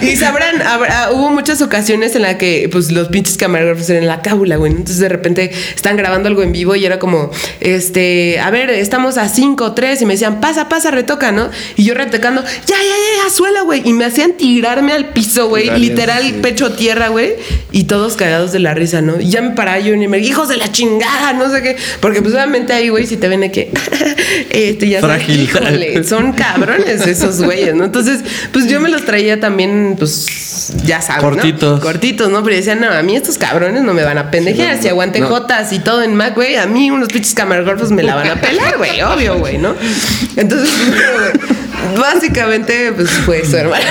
Sí, Y sabrán, habrá- hubo muchas ocasiones en la que pues los pinches camarógrafos eran en la cábula, güey. Entonces de repente están grabando algo en vivo y era como, este, a ver, estamos a 5, 3 y me decían, pasa, pasa, retoca, ¿no? Y yo retocando, ya, ya, ya, ya, suela, güey. Y me hacían tirarme al piso, güey, literal, sí. pecho a tierra, güey. Y todos cagados de la risa, ¿no? Y ya me paraba yo y me hijos de la chingada, no sé qué. Porque pues obviamente ahí, güey, si te ven que, *laughs* este, ya sabes, Frágil. híjole, *laughs* son cabrones esos güeyes, ¿no? Entonces, pues yo me los traía también, pues, ya sabes, Cortitos. ¿no? Cortitos, ¿no? Pero decían, no, a mí estos cabrones no me van a pendejear. Sí, no, si aguante no. Jotas y todo en Mac, güey, a mí unos pinches camarógrafos me la van a pelar, güey, obvio, güey, ¿no? Entonces, *laughs* básicamente, pues fue eso, hermano.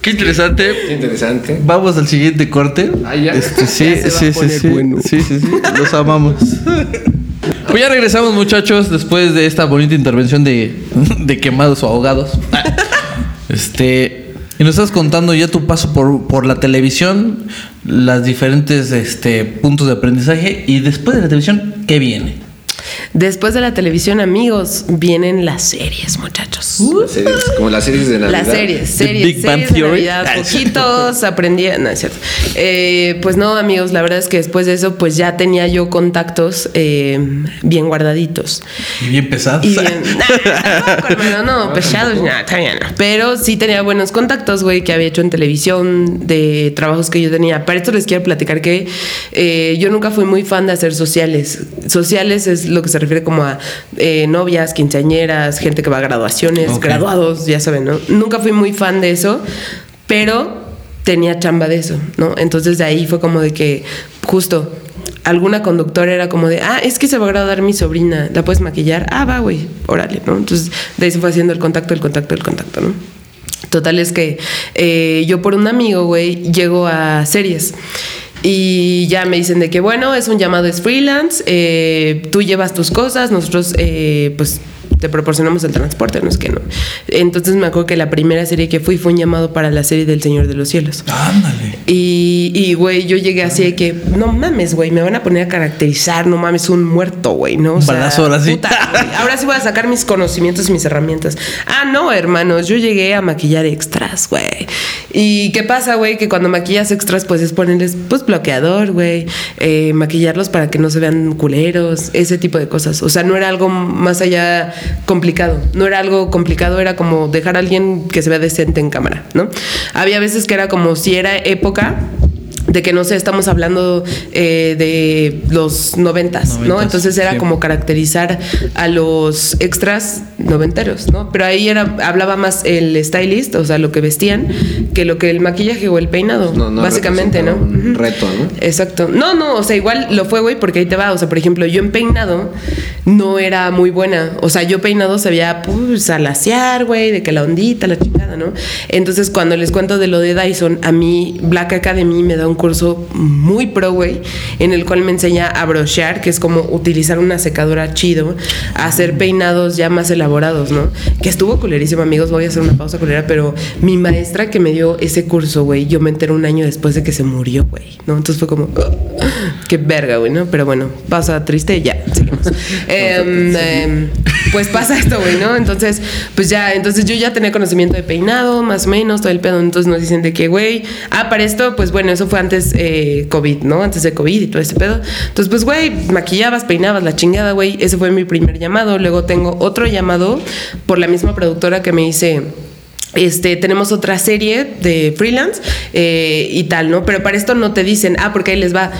Qué interesante. Qué interesante. Vamos al siguiente corte. Ah, ya. Este, sí, Ya se va sí, a sí, poner sí, bueno. sí, sí, sí. Los amamos. *laughs* Pues ya regresamos, muchachos, después de esta bonita intervención de, quemados o ahogados. Este. Y nos estás contando ya tu paso por, por la televisión, las diferentes este, puntos de aprendizaje y después de la televisión, ¿qué viene? Después de la televisión, amigos, vienen las series, muchachos. Las series, como las series de Navidad. Las series, series, Big Bang series de. Navidad, Ah, es *laughs* poquitos aprendí, no es cierto. Eh, pues no, amigos, la verdad es que después de eso, pues ya tenía yo contactos eh, bien guardaditos. Y bien pesados. Y bien, *laughs* nah, tampoco, hermano, no, pesados, nah, todavía no. Pero sí tenía buenos contactos, güey, que había hecho en televisión, de trabajos que yo tenía. Para esto les quiero platicar que eh, yo nunca fui muy fan de hacer sociales. Sociales es lo que se refiere como a eh, novias, quinceañeras, gente que va a graduaciones, Ok. graduados, ya saben, ¿no? Nunca fui muy fan de eso, pero tenía chamba de eso, ¿no? Entonces de ahí fue como de que justo alguna conductora era como de, ah, es que se va a graduar mi sobrina, ¿la puedes maquillar? Ah, va, güey, órale, ¿no? Entonces de ahí se fue haciendo el contacto, el contacto, el contacto, ¿no? Total es que eh, yo por un amigo, güey, llego a series. Y ya me dicen de que, bueno, es un llamado, es freelance, eh, tú llevas tus cosas, nosotros, eh, pues, te proporcionamos el transporte, no es que no. Entonces me acuerdo que la primera serie que fui fue un llamado para la serie del Señor de los Cielos. Ándale. Y, y, güey, yo llegué así de que, no mames, güey, me van a poner a caracterizar, no mames, un muerto, güey, ¿no? O Un balazo, ahora sí. puta, ahora sí voy a sacar mis conocimientos y mis herramientas. Ah, no, hermanos, yo llegué a maquillar extras, güey. ¿Y qué pasa, güey? Que cuando maquillas extras, pues es ponerles, pues, bloqueador, güey, eh, maquillarlos para que no se vean culeros, ese tipo de cosas. O sea, no era algo más allá complicado, no era algo complicado, era como dejar a alguien que se vea decente en cámara, ¿no? Había veces que era como si era época de que no sé, estamos hablando eh, de los noventas, ¿no? Entonces era sí. como caracterizar a los extras noventeros, ¿no? Pero ahí era, hablaba más el stylist, o sea, lo que vestían, que lo que el maquillaje o el peinado, No, no básicamente, ¿no? un reto, ¿no? Exacto. No, no, o sea, igual lo fue, güey, porque ahí te va. O sea, por ejemplo, yo en peinado no era muy buena. O sea, yo peinado sabía, pues, alaciar, güey, de que la ondita, la chingada, ¿no? Entonces, cuando les cuento de lo de Dyson, a mí Black Academy me da un curso muy pro, güey, en el cual me enseña a brochear, que es como utilizar una secadora chido, a hacer peinados ya más elaborados, ¿no? Que estuvo culerísimo, amigos. Voy a hacer una pausa culera, pero mi maestra que me dio ese curso, güey, yo me enteré un año después de que se murió, güey, ¿no? Entonces fue como, "Ugh, qué verga, güey, ¿no? Pero bueno, pausa triste, ya, seguimos. *laughs* Em, em, pues pasa esto, güey, ¿no? Entonces, pues ya, entonces yo ya tenía conocimiento de peinado, más o menos, todo el pedo. Entonces nos dicen de que, güey, ah, para esto, pues bueno, eso fue antes eh, COVID, ¿no? Antes de COVID y todo ese pedo. Entonces, pues, güey, maquillabas, peinabas, la chingada, güey. Ese fue mi primer llamado. Luego tengo otro llamado por la misma productora que me dice. Este, tenemos otra serie de freelance eh, y tal, ¿no? Pero para esto no te dicen, ah, porque ahí les va.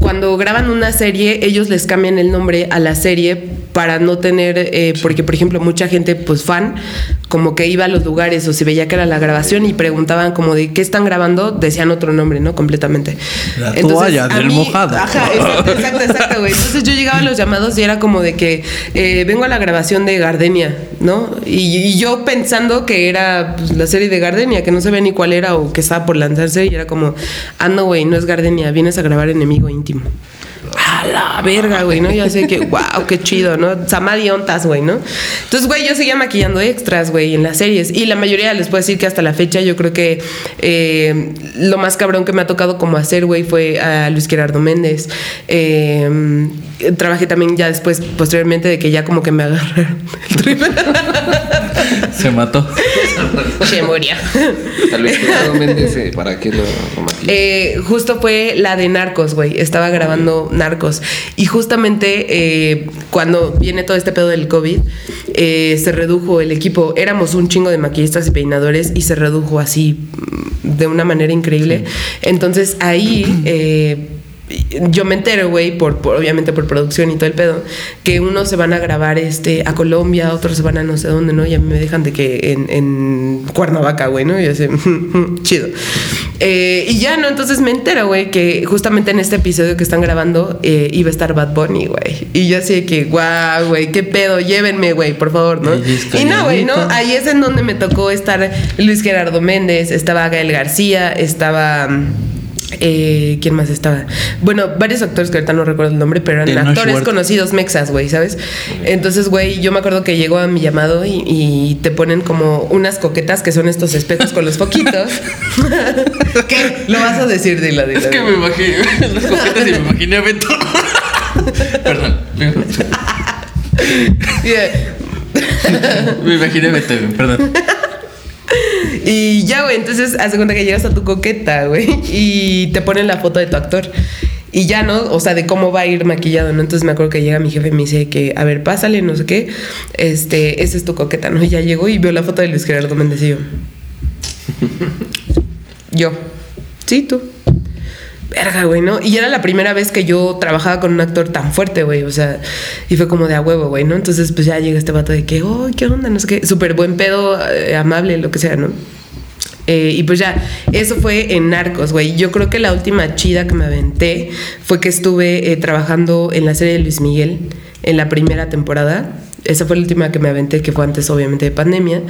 Cuando graban una serie, ellos les cambian el nombre a la serie para no tener, eh, porque por ejemplo mucha gente, pues fan, como que iba a los lugares o si veía que era la grabación y preguntaban como de qué están grabando, decían otro nombre, ¿no? Completamente. La toalla a del mojado. Ajá, exacto, exacto, exacto, güey. Entonces yo llegaba a los llamados y era como de que eh, vengo a la grabación de Gardenia, ¿no? Y, y yo pensando que era pues, la serie de Gardenia, que no sabía ni cuál era o que estaba por lanzarse, y era como, ah, no, güey, no es Gardenia, vienes a grabar enemigo íntimo. A la verga, güey, ¿no? Ya sé que, wow, qué chido, ¿no? Samadi ontas, güey, ¿no? Entonces, güey, yo seguía maquillando extras, güey, en las series. Y la mayoría, les puedo decir que hasta la fecha, yo creo que eh, lo más cabrón que me ha tocado como hacer, güey, fue a Luis Gerardo Méndez. Eh, trabajé también ya después, posteriormente, de que ya como que me agarraron el trip. Se mató. Se moría. Vez Gerardo Méndez, eh, ¿para qué lo, lo? Eh, justo fue la de Narcos, güey. Estaba grabando Narcos. Y justamente eh, cuando viene todo este pedo del COVID, eh, se redujo el equipo. Éramos un chingo de maquillistas y peinadores y se redujo así mm, de una manera increíble. Entonces ahí. eh, yo me entero, güey, por, por- obviamente por producción y todo el pedo, que unos se van a grabar este, a Colombia, otros se van a no sé dónde, ¿no? Y a mí me dejan de que en, en Cuernavaca, güey, ¿no? Y yo así, *laughs* chido. Eh, y ya, ¿no? Entonces me entero, güey, que justamente en este episodio que están grabando eh, iba a estar Bad Bunny, güey. Y yo así de que, guau, güey, qué pedo, llévenme, güey, por favor, ¿no? Y no, güey, ¿no? Ahí es en donde me tocó estar Luis Gerardo Méndez, estaba Gael García, estaba... eh, ¿Quién más estaba? Bueno, varios actores que ahorita no recuerdo el nombre, pero eran actores conocidos mexas, güey, ¿sabes? Entonces, güey, yo me acuerdo que llegó a mi llamado y, y te ponen como unas coquetas que son estos espejos con los foquitos. *laughs* ¿Qué? Lo vas a decir, dilo, dilo. Es que dilo. me imaginé las coquetas y me imaginé a Beto. *laughs* Perdón. Yeah. *laughs* Me imaginé a Beto, perdón. Y ya, güey, entonces hace cuenta que llegas a tu coqueta, güey, *laughs* y te ponen la foto de tu actor. Y ya, ¿no? O sea, de cómo va a ir maquillado, ¿no? Entonces me acuerdo que llega mi jefe y me dice que, a ver, pásale, no sé qué. Este, esa es tu coqueta, ¿no? Y ya llegó y veo la foto de Luis Gerardo Méndez y yo. *laughs* Yo. Sí, tú. Verga, güey, ¿no? Y era la primera vez que yo trabajaba con un actor tan fuerte, güey. O sea, y fue como de a huevo, güey, ¿no? Entonces, pues ya llega este vato de que, oh, ¿qué onda? No sé qué. Súper buen pedo, eh, amable, lo que sea, ¿no? Eh, y pues ya, eso fue en Narcos, güey. Yo creo que la última chida que me aventé fue que estuve eh, trabajando en la serie de Luis Miguel en la primera temporada. Esa fue la última que me aventé, que fue antes, obviamente, de pandemia.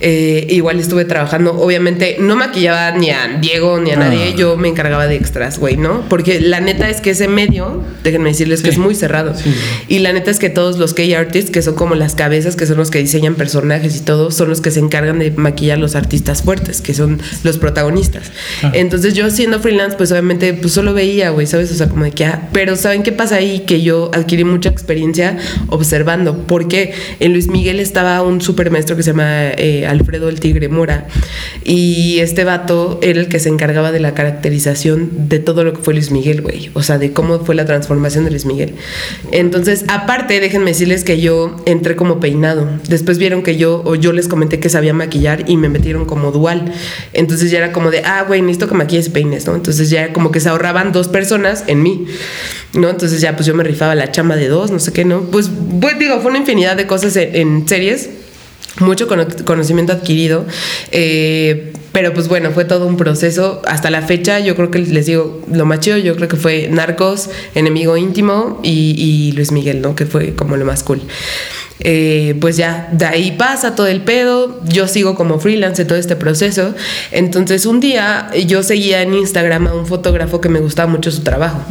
Eh, igual estuve trabajando, obviamente, no maquillaba ni a Diego ni a Ah. nadie, yo me encargaba de extras, güey, ¿no? Porque la neta es que ese medio, déjenme decirles que Sí. es muy cerrado. Sí. Y la neta es que todos los key artists, que son como las cabezas, que son los que diseñan personajes y todo, son los que se encargan de maquillar los artistas fuertes, que son los protagonistas. Ah. Entonces yo siendo freelance, pues obviamente pues solo veía, güey, ¿sabes? O sea, como de que, ah, pero ¿saben qué pasa ahí? Que yo adquirí mucha experiencia observando, en Luis Miguel estaba un super maestro que se llama eh, Alfredo el Tigre Mora, y este vato era el que se encargaba de la caracterización de todo lo que fue Luis Miguel, güey, o sea, de cómo fue la transformación de Luis Miguel. Entonces, aparte, déjenme decirles que yo entré como peinado. Después vieron que yo, o yo les comenté que sabía maquillar y me metieron como dual. Entonces ya era como de, ah, güey, necesito que maquilles y peines, ¿no? Entonces ya como que se ahorraban dos personas en mí, ¿no? Entonces ya pues yo me rifaba la chamba de dos, no sé qué, ¿no? Pues, pues digo, fue una infinidad de cosas en, series mucho cono- conocimiento adquirido. eh, pero pues bueno, fue todo un proceso. Hasta la fecha, yo creo que les digo, lo más chido, yo creo que fue Narcos, Enemigo Íntimo y, y Luis Miguel, ¿no? Que fue como lo más cool. Eh, pues ya, de ahí pasa todo el pedo. Yo sigo como freelance todo este proceso. Entonces, un día yo seguía en Instagram a un fotógrafo que me gustaba mucho su trabajo.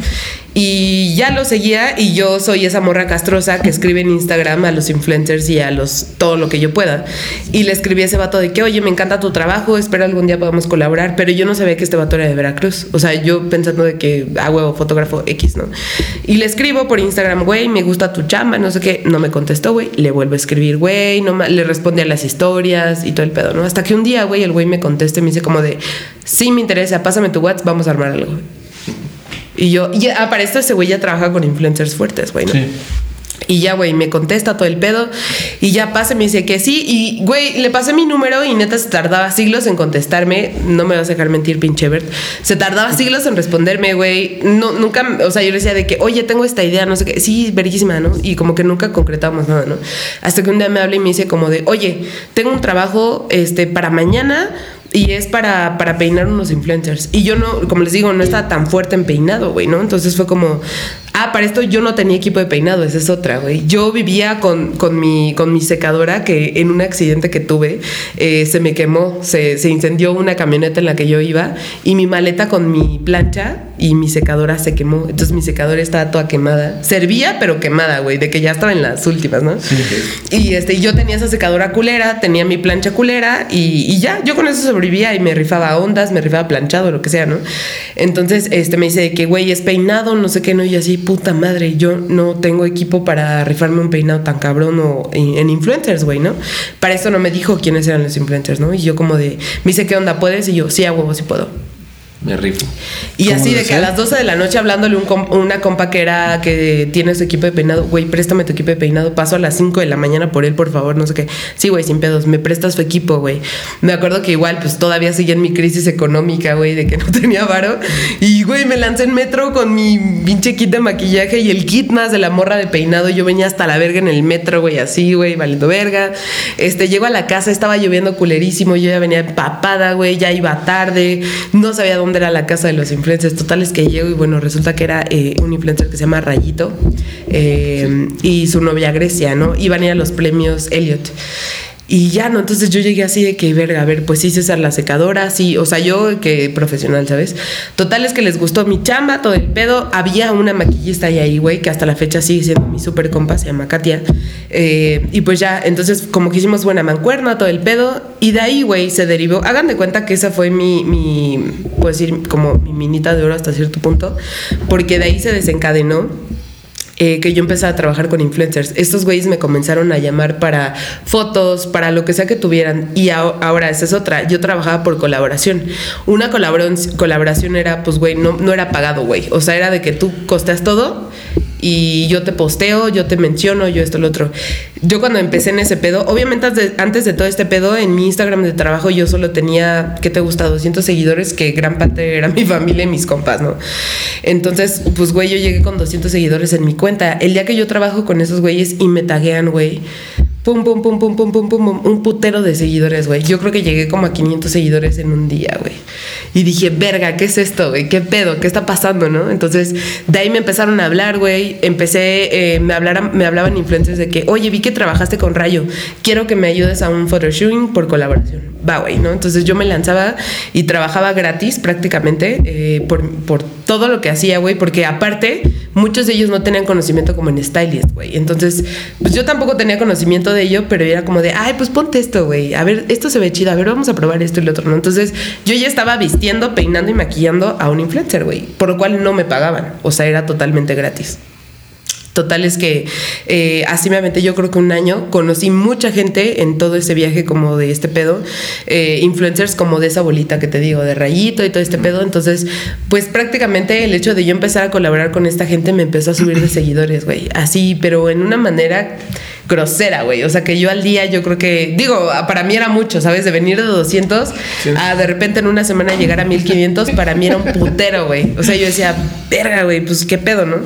Y ya lo seguía y yo soy esa morra castrosa que escribe en Instagram a los influencers y a los todo lo que yo pueda. Y le escribí a ese vato de que, oye, me encanta tu trabajo, espero algún día podamos colaborar. Pero yo no sabía que este vato era de Veracruz. O sea, yo pensando de que, ah, huevo, fotógrafo X, ¿no? Y le escribo por Instagram, güey, me gusta tu chamba, no sé qué. No me contestó, güey. Le vuelvo a escribir, güey, no le responde a las historias y todo el pedo, ¿no? Hasta que un día, güey, el güey me contesta y me dice como de, sí me interesa, pásame tu WhatsApp, vamos a armar algo. Y yo, y ah, para esto ese güey ya trabaja con influencers fuertes, güey, ¿no? Sí. Y ya, güey, me contesta todo el pedo. Y ya pasa, me dice que sí. Y, güey, le pasé mi número y neta se tardaba siglos en contestarme. No me vas a dejar mentir, pinche Bert. Se tardaba siglos en responderme, güey. No, nunca, o sea, yo le decía de que, oye, tengo esta idea, no sé qué. Sí, verguísima, ¿no? Y como que nunca concretábamos nada, ¿no? Hasta que un día me habla y me dice como de, oye, tengo un trabajo este, para mañana. Y es para, para peinar unos influencers. Y yo no, como les digo, no estaba tan fuerte en peinado, güey, ¿no? Entonces fue como, ah, para esto yo no tenía equipo de peinado, esa es otra, güey. Yo vivía con, con, mi, con mi secadora que en un accidente que tuve eh, se me quemó, se, se incendió una camioneta en la que yo iba y mi maleta con mi plancha y mi secadora se quemó. Entonces mi secadora estaba toda quemada. Servía, pero quemada, güey, de que ya estaba en las últimas, ¿no? Y este, yo tenía esa secadora culera, tenía mi plancha culera y, y ya, yo con eso sobrevivía y me rifaba ondas, me rifaba planchado, lo que sea, ¿no? Entonces, este, me dice que, güey, es peinado, no sé qué, no, y así, puta madre, yo no tengo equipo para rifarme un peinado tan cabrón o en, en influencers, güey, ¿no? Para eso no me dijo quiénes eran los influencers, ¿no? Y yo como de, me dice, ¿qué onda, puedes? Y yo, sí, a huevo, sí puedo. Me rifo. Y ¿Cómo así de que a las 12 de la noche hablándole un una compa que era que tiene su equipo de peinado, güey, préstame tu equipo de peinado, paso a las 5 de la mañana por él, por favor, no sé qué. Sí, güey, sin pedos, me prestas tu equipo, güey. Me acuerdo que igual, pues todavía seguía en mi crisis económica, güey, de que no *laughs* tenía varo. Y, güey, me lancé en metro con mi pinche kit de maquillaje y el kit más de la morra de peinado. Yo venía hasta la verga en el metro, güey, así, güey, valiendo verga. Este, llego a la casa, estaba lloviendo culerísimo, yo ya venía empapada, güey, ya iba tarde, no sabía dónde era la casa de los influencers. Total es que llego y bueno, resulta que era eh, un influencer que se llama Rayito eh, y su novia Grecia, ¿no? Iban a ir a los premios Elliot. Y ya, ¿no? Entonces yo llegué así de que, verga, a ver, pues sí, César la secadora, sí, o sea, yo que profesional, ¿sabes? Total es que les gustó mi chamba, todo el pedo. Había una maquillista ahí, ahí, güey, que hasta la fecha sigue siendo mi super compa, se llama Katia. Eh, y pues ya, entonces como que hicimos buena mancuerna, todo el pedo. Y de ahí, güey, se derivó. Hagan de cuenta que esa fue mi, mi, puedo decir, como mi minita de oro hasta cierto punto, porque de ahí se desencadenó eh, que yo empecé a trabajar con influencers. Estos güeyes me comenzaron a llamar para fotos, para lo que sea que tuvieran. Y ahora, esa es otra. Yo trabajaba por colaboración. Una colaboración, colaboración era, pues, güey, no, no era pagado, güey. O sea, era de que tú costeas todo y yo te posteo, yo te menciono, yo esto, lo otro. Yo cuando empecé en ese pedo, obviamente antes de, todo este pedo, en mi Instagram de trabajo yo solo tenía, ¿qué te gusta? 200 seguidores, que gran parte era *laughs* mi familia y mis compas, ¿no? Entonces, pues, güey, yo llegué con 200 seguidores en mi cuenta. El día que yo trabajo con esos güeyes y me taguean, güey. Pum, pum, pum, pum, pum, pum, pum, pum, un putero de seguidores, güey. Yo creo que llegué como a 500 seguidores en un día, güey. Y dije, verga, ¿qué es esto, güey? ¿Qué pedo? ¿Qué está pasando, no? Entonces, de ahí me empezaron a hablar, güey. Empecé, eh, me, hablaran, me hablaban influencers de que, oye, vi que trabajaste con Rayo. Quiero que me ayudes a un photoshooting por colaboración. Va, güey, ¿no? Entonces yo me lanzaba y trabajaba gratis prácticamente eh, por, por todo lo que hacía, güey. Porque aparte, muchos de ellos no tenían conocimiento como en stylist, güey. Entonces, pues yo tampoco tenía conocimiento de ello, pero era como de, ay, pues ponte esto, güey. A ver, esto se ve chido. A ver, vamos a probar esto y lo otro, ¿no? Entonces, yo ya estaba vistiendo, peinando y maquillando a un influencer, güey. Por lo cual no me pagaban. O sea, era totalmente gratis. Total es que eh, así me aventé yo creo que un año, conocí mucha gente en todo ese viaje como de este pedo, eh, influencers como de esa bolita que te digo, de rayito y todo este pedo, entonces pues prácticamente el hecho de yo empezar a colaborar con esta gente me empezó a subir de *clears throat* seguidores, güey, así, pero en una manera grosera, güey, o sea que yo al día yo creo que, digo, para mí era mucho, ¿sabes? De venir de 200 a de repente en una semana llegar a 1500, para mí era un putero, güey, o sea, yo decía, verga, güey, pues qué pedo, ¿no?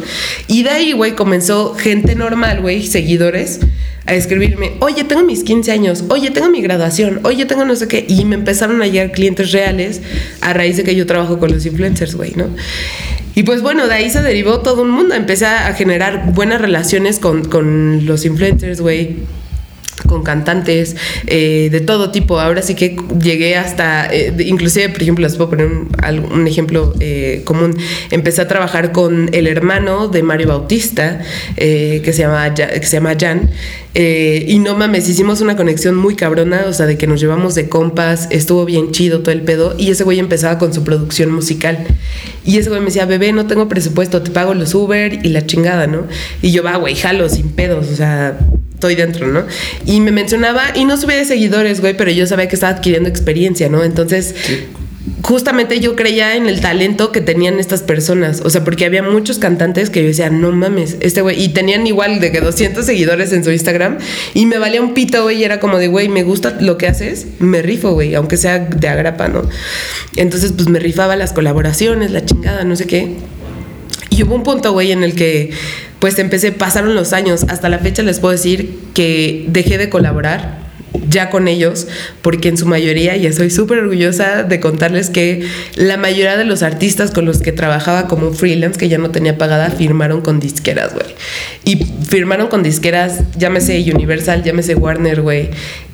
Y de ahí, güey, comenzó gente normal, güey, seguidores, a escribirme, oye, tengo mis 15 años, oye, tengo mi graduación, oye, tengo no sé qué, y me empezaron a llegar clientes reales a raíz de que yo trabajo con los influencers, güey, ¿no? Y pues bueno, de ahí se derivó todo un mundo, empecé a generar buenas relaciones con, con los influencers, güey con cantantes eh, de todo tipo. Ahora sí que llegué hasta, eh, inclusive, por ejemplo, les puedo poner un, ejemplo eh, común. Empecé a trabajar con el hermano de Mario Bautista, eh, que, se llama, que se llama Jan. y no mames, hicimos una conexión muy cabrona, o sea, de que nos llevamos de compas, estuvo bien chido todo el pedo. Y ese güey empezaba con su producción musical. Y ese güey me decía, bebé, no tengo presupuesto, te pago los Uber y la chingada, ¿no? Y yo, va, güey, jalo, sin pedos, o sea, estoy dentro, ¿no? Y me mencionaba, y no subía de seguidores, güey, pero yo sabía que estaba adquiriendo experiencia, ¿no? Entonces, justamente yo creía en el talento que tenían estas personas, o sea, porque había muchos cantantes que yo decía, no mames, este güey, y tenían igual de que 200 seguidores en su Instagram, y me valía un pito, güey, y era como de, güey, me gusta lo que haces, me rifo, güey, aunque sea de agrapa, ¿no? Entonces, pues me rifaba las colaboraciones, la chingada, no sé qué. Y hubo un punto, güey, en el que pues empecé, pasaron los años, hasta la fecha les puedo decir que dejé de colaborar ya con ellos, porque en su mayoría, y estoy súper orgullosa de contarles que la mayoría de los artistas con los que trabajaba como freelance, que ya no tenía pagada, firmaron con disqueras, güey. Y firmaron con disqueras, llámese Universal, llámese Warner, güey,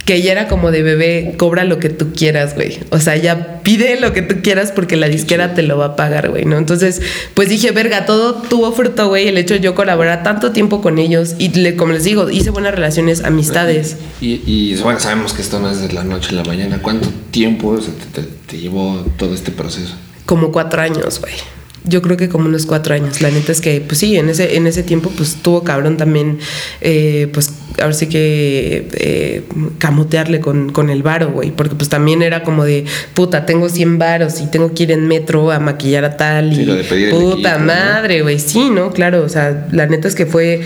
que ya era como de bebé, cobra lo que tú quieras, güey. O sea, ya pide lo que tú quieras porque la disquera te lo va a pagar, güey, ¿no? Entonces, pues dije, verga, todo tuvo fruto, güey, el hecho de yo colaborar tanto tiempo con ellos y le- como les digo, hice buenas relaciones, amistades. Y, y, bueno, sabemos que esto no es de la noche a la mañana. ¿Cuánto tiempo o sea, te, te- te llevó todo este proceso? Como cuatro años, güey. Yo creo que como unos cuatro años. La neta es que, pues sí, en ese, en ese tiempo, pues tuvo cabrón también, eh, pues ahora sí que eh, camotearle con, con el varo, güey. Porque pues también era como de, puta, tengo 100 varos y tengo que ir en metro a maquillar a tal. Sí, y puta madre, güey. Sí, ¿no? Claro, o sea, la neta es que fue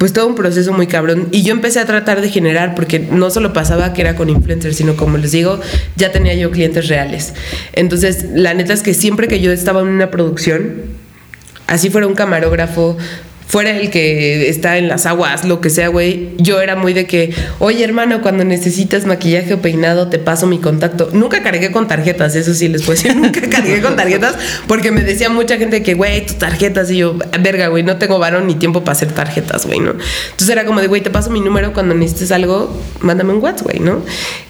pues todo un proceso muy cabrón. Y yo empecé a tratar de generar, porque no solo pasaba que era con influencers, sino como les digo, ya tenía yo clientes reales. Entonces, la neta es que siempre que yo estaba en una producción, así fuera un camarógrafo, fuera el que está en las aguas, lo que sea, güey, yo era muy de que, oye hermano, cuando necesitas maquillaje o peinado, te paso mi contacto. Nunca cargué con tarjetas, eso sí les puedo decir, *laughs* nunca cargué con tarjetas, porque me decía mucha gente que, güey, tus tarjetas, y yo, verga, güey, no tengo varón ni tiempo para hacer tarjetas, güey, ¿no? Entonces era como de, güey, te paso mi número cuando necesites algo, mándame un WhatsApp, güey, ¿no?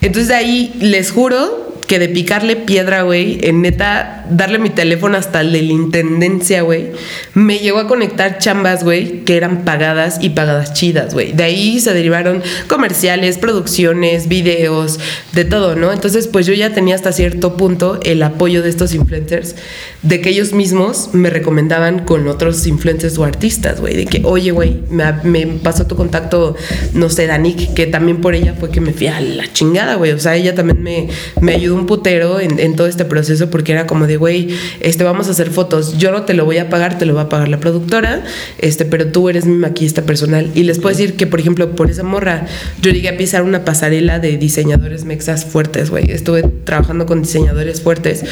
Entonces de ahí les juro que de picarle piedra, güey, en neta, darle mi teléfono hasta el de la intendencia, güey, me llegó a conectar chambas, güey, que eran pagadas y pagadas chidas, güey. De ahí se derivaron comerciales, producciones, videos, de todo, ¿no? Entonces, pues yo ya tenía hasta cierto punto el apoyo de estos influencers, de que ellos mismos me recomendaban con otros influencers o artistas, güey, de que, oye, güey, me, me pasó tu contacto, no sé, Danik, que también por ella fue que me fui a la chingada, güey. O sea, ella también me, me ayudó un putero en, en todo este proceso porque era como de, güey, este, vamos a hacer fotos. Yo no te lo voy a pagar, te lo va a pagar la productora, este, pero tú eres mi maquillista personal. Y les puedo decir que, por ejemplo, por esa morra, yo llegué a pisar una pasarela de diseñadores mexas fuertes, güey. Estuve trabajando con diseñadores fuertes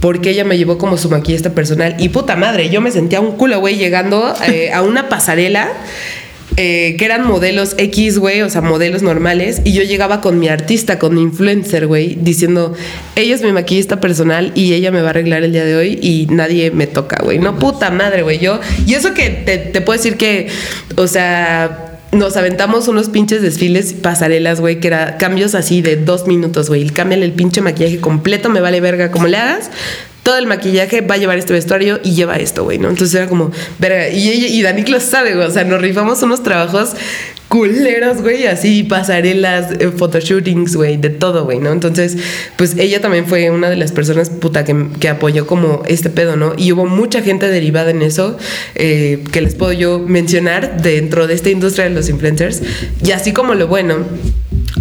porque ella me llevó como su maquillista personal. Y puta madre, yo me sentía un culo, güey, llegando eh, a una pasarela. Eh, que eran modelos X, güey, o sea, modelos normales, y yo llegaba con mi artista, con mi influencer, güey, diciendo, ella es mi maquillista personal y ella me va a arreglar el día de hoy y nadie me toca, güey. No, puta madre, güey, yo, y eso que te, te puedo decir que, o sea, nos aventamos unos pinches desfiles, pasarelas, güey, que era cambios así de dos minutos, güey. Cámbiale el pinche maquillaje completo, me vale verga como le hagas. Todo el maquillaje va a llevar este vestuario y lleva esto, güey, ¿no? Entonces era como, verga. Y, ella- lo sabe, güey. O sea, nos rifamos unos trabajos culeros, güey, así, pasarelas, eh, photoshootings, güey, de todo, güey, ¿no? Entonces, pues ella también fue una de las personas, puta, que, que apoyó como este pedo, ¿no? Y hubo mucha gente derivada en eso, eh, que les puedo yo mencionar dentro de esta industria de los influencers. Y así como lo bueno,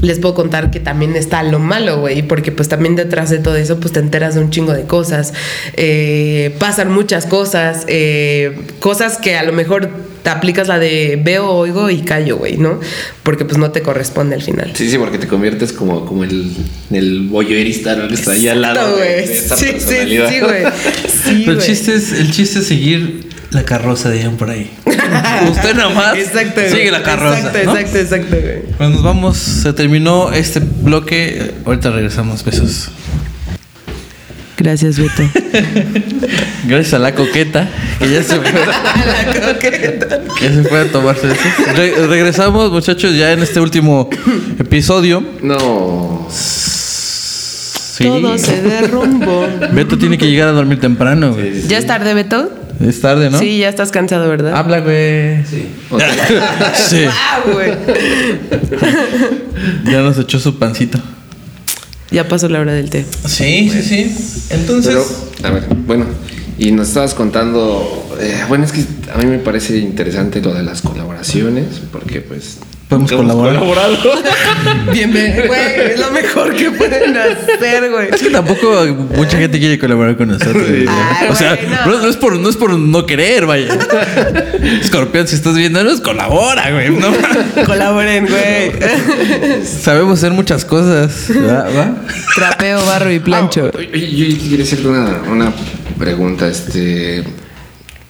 les puedo contar que también está lo malo, güey, porque pues también detrás de todo eso, pues te enteras de un chingo de cosas, eh, pasan muchas cosas, eh, cosas que a lo mejor te aplicas la de veo, oigo y callo, güey, ¿no? Porque pues no te corresponde al final. Sí, sí, porque te conviertes como, como el, el voyerista, ¿no? Que está ahí al lado de, de Sí, sí, personalidad. sí, güey. *laughs* Sí, Pero el chiste, es, el chiste es seguir la carroza, dirían por ahí. *laughs* Usted nomás Exacto, güey. sigue la carroza. Exacto, ¿no? exacto, exacto, güey. Bueno, nos vamos, se terminó este bloque. Ahorita regresamos, besos. Gracias, Beto. *laughs* Gracias a la coqueta, que ya se fue, *laughs* La coqueta. que se fue a tomarse eso. Re- regresamos, muchachos, ya en este último episodio. No. Sí. Todo se derrumbó. *laughs* Beto tiene que llegar a dormir temprano, güey. ¿Ya es tarde, Beto? Es tarde, ¿no? Sí, ya estás cansado, ¿verdad? Habla, güey. Sí. O *laughs* sea, Sí. Ah, güey. *laughs* Ya nos echó su pancito. Ya pasó la hora del té. Sí, sí, sí. Entonces. pero, a ver, bueno, y nos estabas contando, eh, bueno, es que a mí me parece interesante lo de las colaboraciones, porque pues... Podemos colaborar. colaborado. *laughs* Bienvenido, güey. Es lo mejor que pueden hacer, güey. Es que tampoco mucha gente quiere colaborar con nosotros. Ay, o sea, güey, no. es por, no es por no querer, vaya. Escorpión, si estás viéndonos, colabora, güey. No, Colaboren, güey. sabemos hacer muchas cosas. ¿Va? ¿Va? Trapeo, barro y plancho. Ah, oye, yo quería hacerte una, una pregunta, este...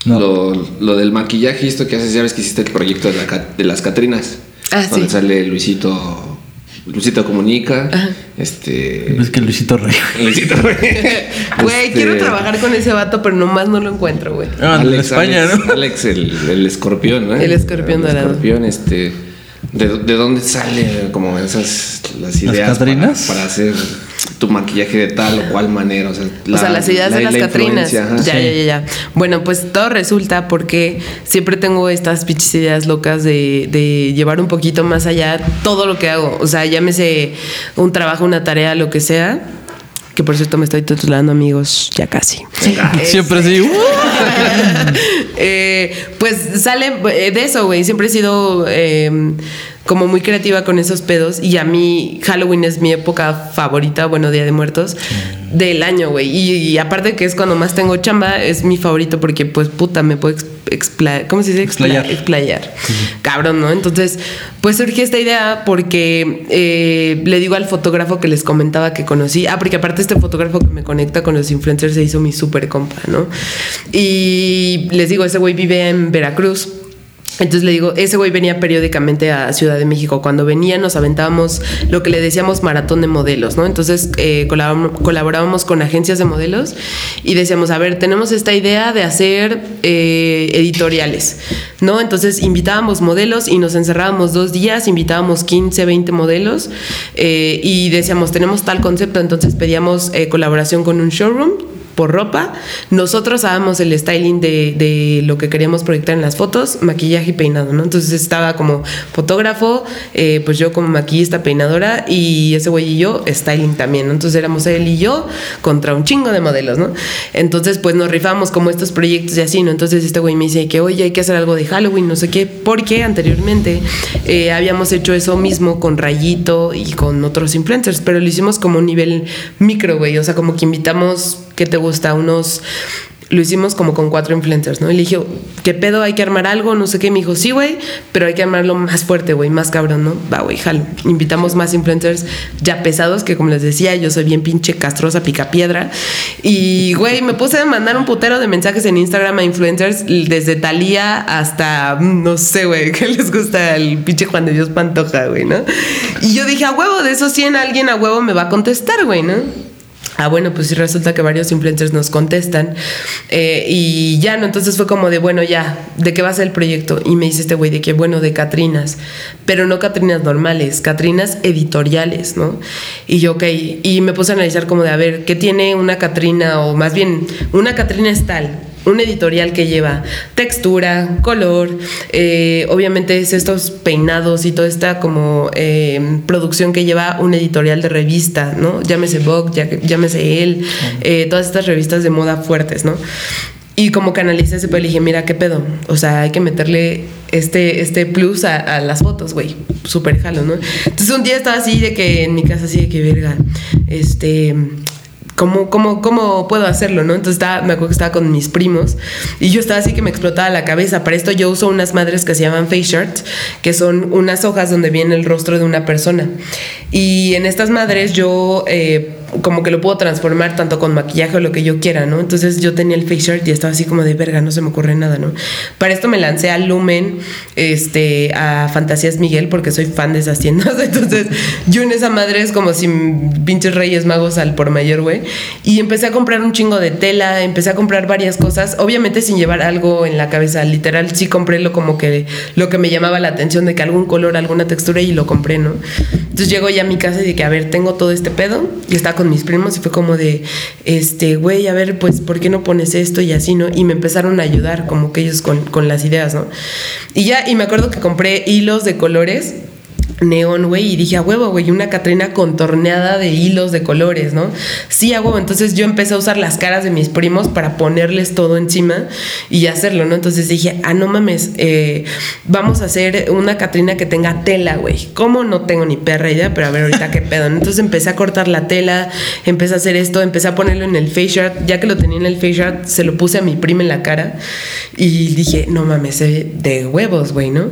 No. Lo, lo del maquillaje y esto que haces, ya ves que hiciste el proyecto de, la de las Catrinas. Ah, donde sí. sale Luisito... Luisito Comunica. Este... Es que Luisito Rey. *laughs* Luisito *laughs* Güey, Este, quiero trabajar con ese vato, pero nomás no lo encuentro, güey. Ah, en Alex, España, Alex, ¿no? Alex, el, el escorpión, ¿no? El escorpión El dorado. escorpión, este. ¿de, de dónde sale como esas las ideas Catrinas? para, para hacer tu maquillaje de tal o cual manera? O sea, o sea, las ideas de las Catrinas. influencia, ajá. Ya, ya, ya, ya. Bueno, pues todo resulta porque siempre tengo estas pinches ideas locas de, de llevar un poquito más allá todo lo que hago. O sea, llámese un trabajo, una tarea, lo que sea. Que por cierto me estoy titulando, amigos, ya casi. *laughs* Siempre así. ¡uh! *laughs* Eh, pues sale eh, de eso, güey. Siempre he sido eh, como muy creativa con esos pedos. Y a mí Halloween es mi época favorita, bueno, Día de Muertos, del año, güey. Y, y aparte que es cuando más tengo chamba, es mi favorito porque, pues, puta, me puedo explayar. ¿Cómo se dice? Explayar. Explayar. Cabrón, ¿no? Entonces, pues surgió esta idea porque eh, le digo al fotógrafo que les comentaba que conocí. Ah, porque aparte este fotógrafo que me conecta con los influencers se hizo mi super compa, ¿no? Y les digo, ese güey vive en Veracruz. Entonces le digo, ese güey venía periódicamente a Ciudad de México. Cuando venía nos aventábamos lo que le decíamos maratón de modelos, ¿no? Entonces eh, colaborábamos con agencias de modelos y decíamos, a ver, tenemos esta idea de hacer eh, editoriales, ¿no? Entonces invitábamos modelos y nos encerrábamos dos días, invitábamos 15, 20 modelos eh, y decíamos, tenemos tal concepto, entonces pedíamos eh, colaboración con un showroom por ropa. Nosotros hagamos el styling de, de lo que queríamos proyectar en las fotos, maquillaje y peinado, ¿no? Entonces estaba como fotógrafo, eh, pues yo como maquillista, peinadora y ese güey y yo styling también, ¿no? Entonces éramos él y yo contra un chingo de modelos, ¿no? Entonces pues nos rifamos como estos proyectos y así, ¿no? Entonces este güey me dice que oye hay que hacer algo de Halloween, no sé qué, porque anteriormente eh, habíamos hecho eso mismo con Rayito y con otros influencers, pero lo hicimos como un nivel micro, güey, o sea, como que invitamos ¿qué te gusta? Unos lo hicimos como con cuatro influencers, ¿no? Y le dije, ¿qué pedo? ¿Hay que armar algo? No sé qué. Me dijo, sí, güey, pero hay que armarlo más fuerte, güey, más cabrón, ¿no? Va, güey, jalo. Invitamos más influencers ya pesados, que como les decía, yo soy bien pinche castrosa, pica piedra. Y, güey, me puse a mandar un putero de mensajes en Instagram a influencers, desde Thalía hasta, no sé, güey, *laughs* que les gusta el pinche Juan de Dios Pantoja, güey, ¿no? Y yo dije, a huevo, de esos 100 alguien a huevo me va a contestar, güey, ¿no? Ah, bueno, pues resulta que varios influencers nos contestan. eh, y ya, ¿no? Entonces fue como de, bueno, ya, ¿de qué va a ser el proyecto? Y me dice este güey de que, bueno, de Catrinas. Pero no Catrinas normales, Catrinas editoriales, ¿no? Y yo, ok. Y me puse a analizar como de, a ver, ¿qué tiene una Catrina? O más bien, una Catrina es tal. Un editorial que lleva textura, color, eh, obviamente es estos peinados y toda esta como eh, producción que lleva un editorial de revista, ¿no? Llámese Vogue, llámese él, eh, todas estas revistas de moda fuertes, ¿no? Y como que analicé ese pedo dije, mira, ¿qué pedo? O sea, hay que meterle este, este plus a, a las fotos, güey. Súper jalo, ¿no? Entonces un día estaba así de que en mi casa así de que, verga, este... ¿Cómo, cómo, ¿Cómo puedo hacerlo? ¿no? Entonces estaba, me acuerdo que estaba con mis primos y yo estaba así que me explotaba la cabeza. Para esto yo uso unas madres que se llaman face charts, que son unas hojas donde viene el rostro de una persona. Y en estas madres yo eh, como que lo puedo transformar tanto con maquillaje o lo que yo quiera, ¿no? Entonces yo tenía el face shirt y estaba así como de verga, no se me ocurre nada, ¿no? Para esto me lancé a Lumen, este, a Fantasías Miguel, porque soy fan de esas tiendas. *laughs* Entonces yo en esa madre es como si pinches reyes magos al por mayor, güey. Y empecé a comprar un chingo de tela, empecé a comprar varias cosas, obviamente sin llevar algo en la cabeza, literal, sí compré lo como que lo que me llamaba la atención de que algún color, alguna textura y lo compré, ¿no? Entonces llego ya a mi casa y de que, a ver, tengo todo este pedo y estaba con mis primos y fue como de, este, güey, a ver, pues, ¿por qué no pones esto y así, no? Y me empezaron a ayudar como que ellos con, con las ideas, ¿no? Y ya, y me acuerdo que compré hilos de colores neón, güey, y dije, a huevo, güey, una Catrina contorneada de hilos de colores, ¿no? Sí, a huevo. Entonces yo empecé a usar las caras de mis primos para ponerles todo encima y hacerlo, ¿no? Entonces dije, ah, no mames, eh, vamos a hacer una Catrina que tenga tela, güey. ¿Cómo? No tengo ni perra idea, pero a ver ahorita qué pedo. Entonces empecé a cortar la tela, empecé a hacer esto, empecé a ponerlo en el face shirt. Ya que lo tenía en el face shirt, se lo puse a mi prima en la cara y dije, no mames, de huevos, güey, ¿no?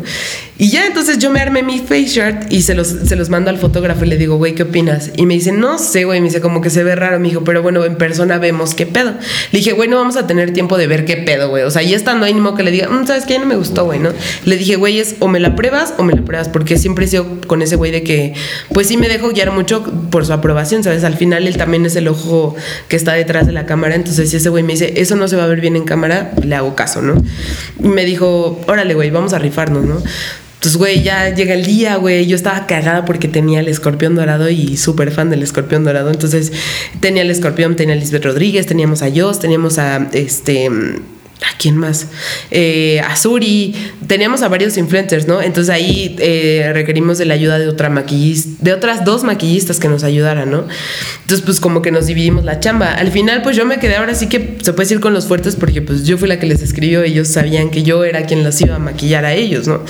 Y ya entonces yo me armé mi face shirt y se los, se los mando al fotógrafo y le digo, güey, ¿qué opinas? Y me dice, no sé, güey, me dice como que se ve raro, me dijo, pero bueno, en persona vemos qué pedo. Le dije, güey, no vamos a tener tiempo de ver qué pedo, güey. O sea, ya estando ahí, modo que le diga, "Mm, ¿sabes qué? No me gustó, güey, ¿no? Le dije, güey, es o me la pruebas o me la pruebas, porque siempre he sido con ese güey de que, pues sí me dejo guiar mucho por su aprobación, ¿sabes? Al final él también es el ojo que está detrás de la cámara, entonces si ese güey me dice, eso no se va a ver bien en cámara, le hago caso, ¿no? Y me dijo, órale, güey, vamos a rifarnos, ¿no? Entonces, güey, ya llega el día, güey. Yo estaba cagada porque tenía el escorpión dorado y súper fan del escorpión dorado. Entonces, tenía el escorpión, tenía a Lisbeth Rodríguez, teníamos a Joss, teníamos a este. ¿A quién más? Eh, a Suri. Teníamos a varios influencers, ¿no? Entonces ahí eh, requerimos de la ayuda de otra maquillista, de otras dos maquillistas que nos ayudaran, ¿no? Entonces, pues como que nos dividimos la chamba. Al final, pues yo me quedé ahora sí que se puede decir con los fuertes porque pues yo fui la que les escribió, ellos sabían que yo era quien los iba a maquillar a ellos, ¿no?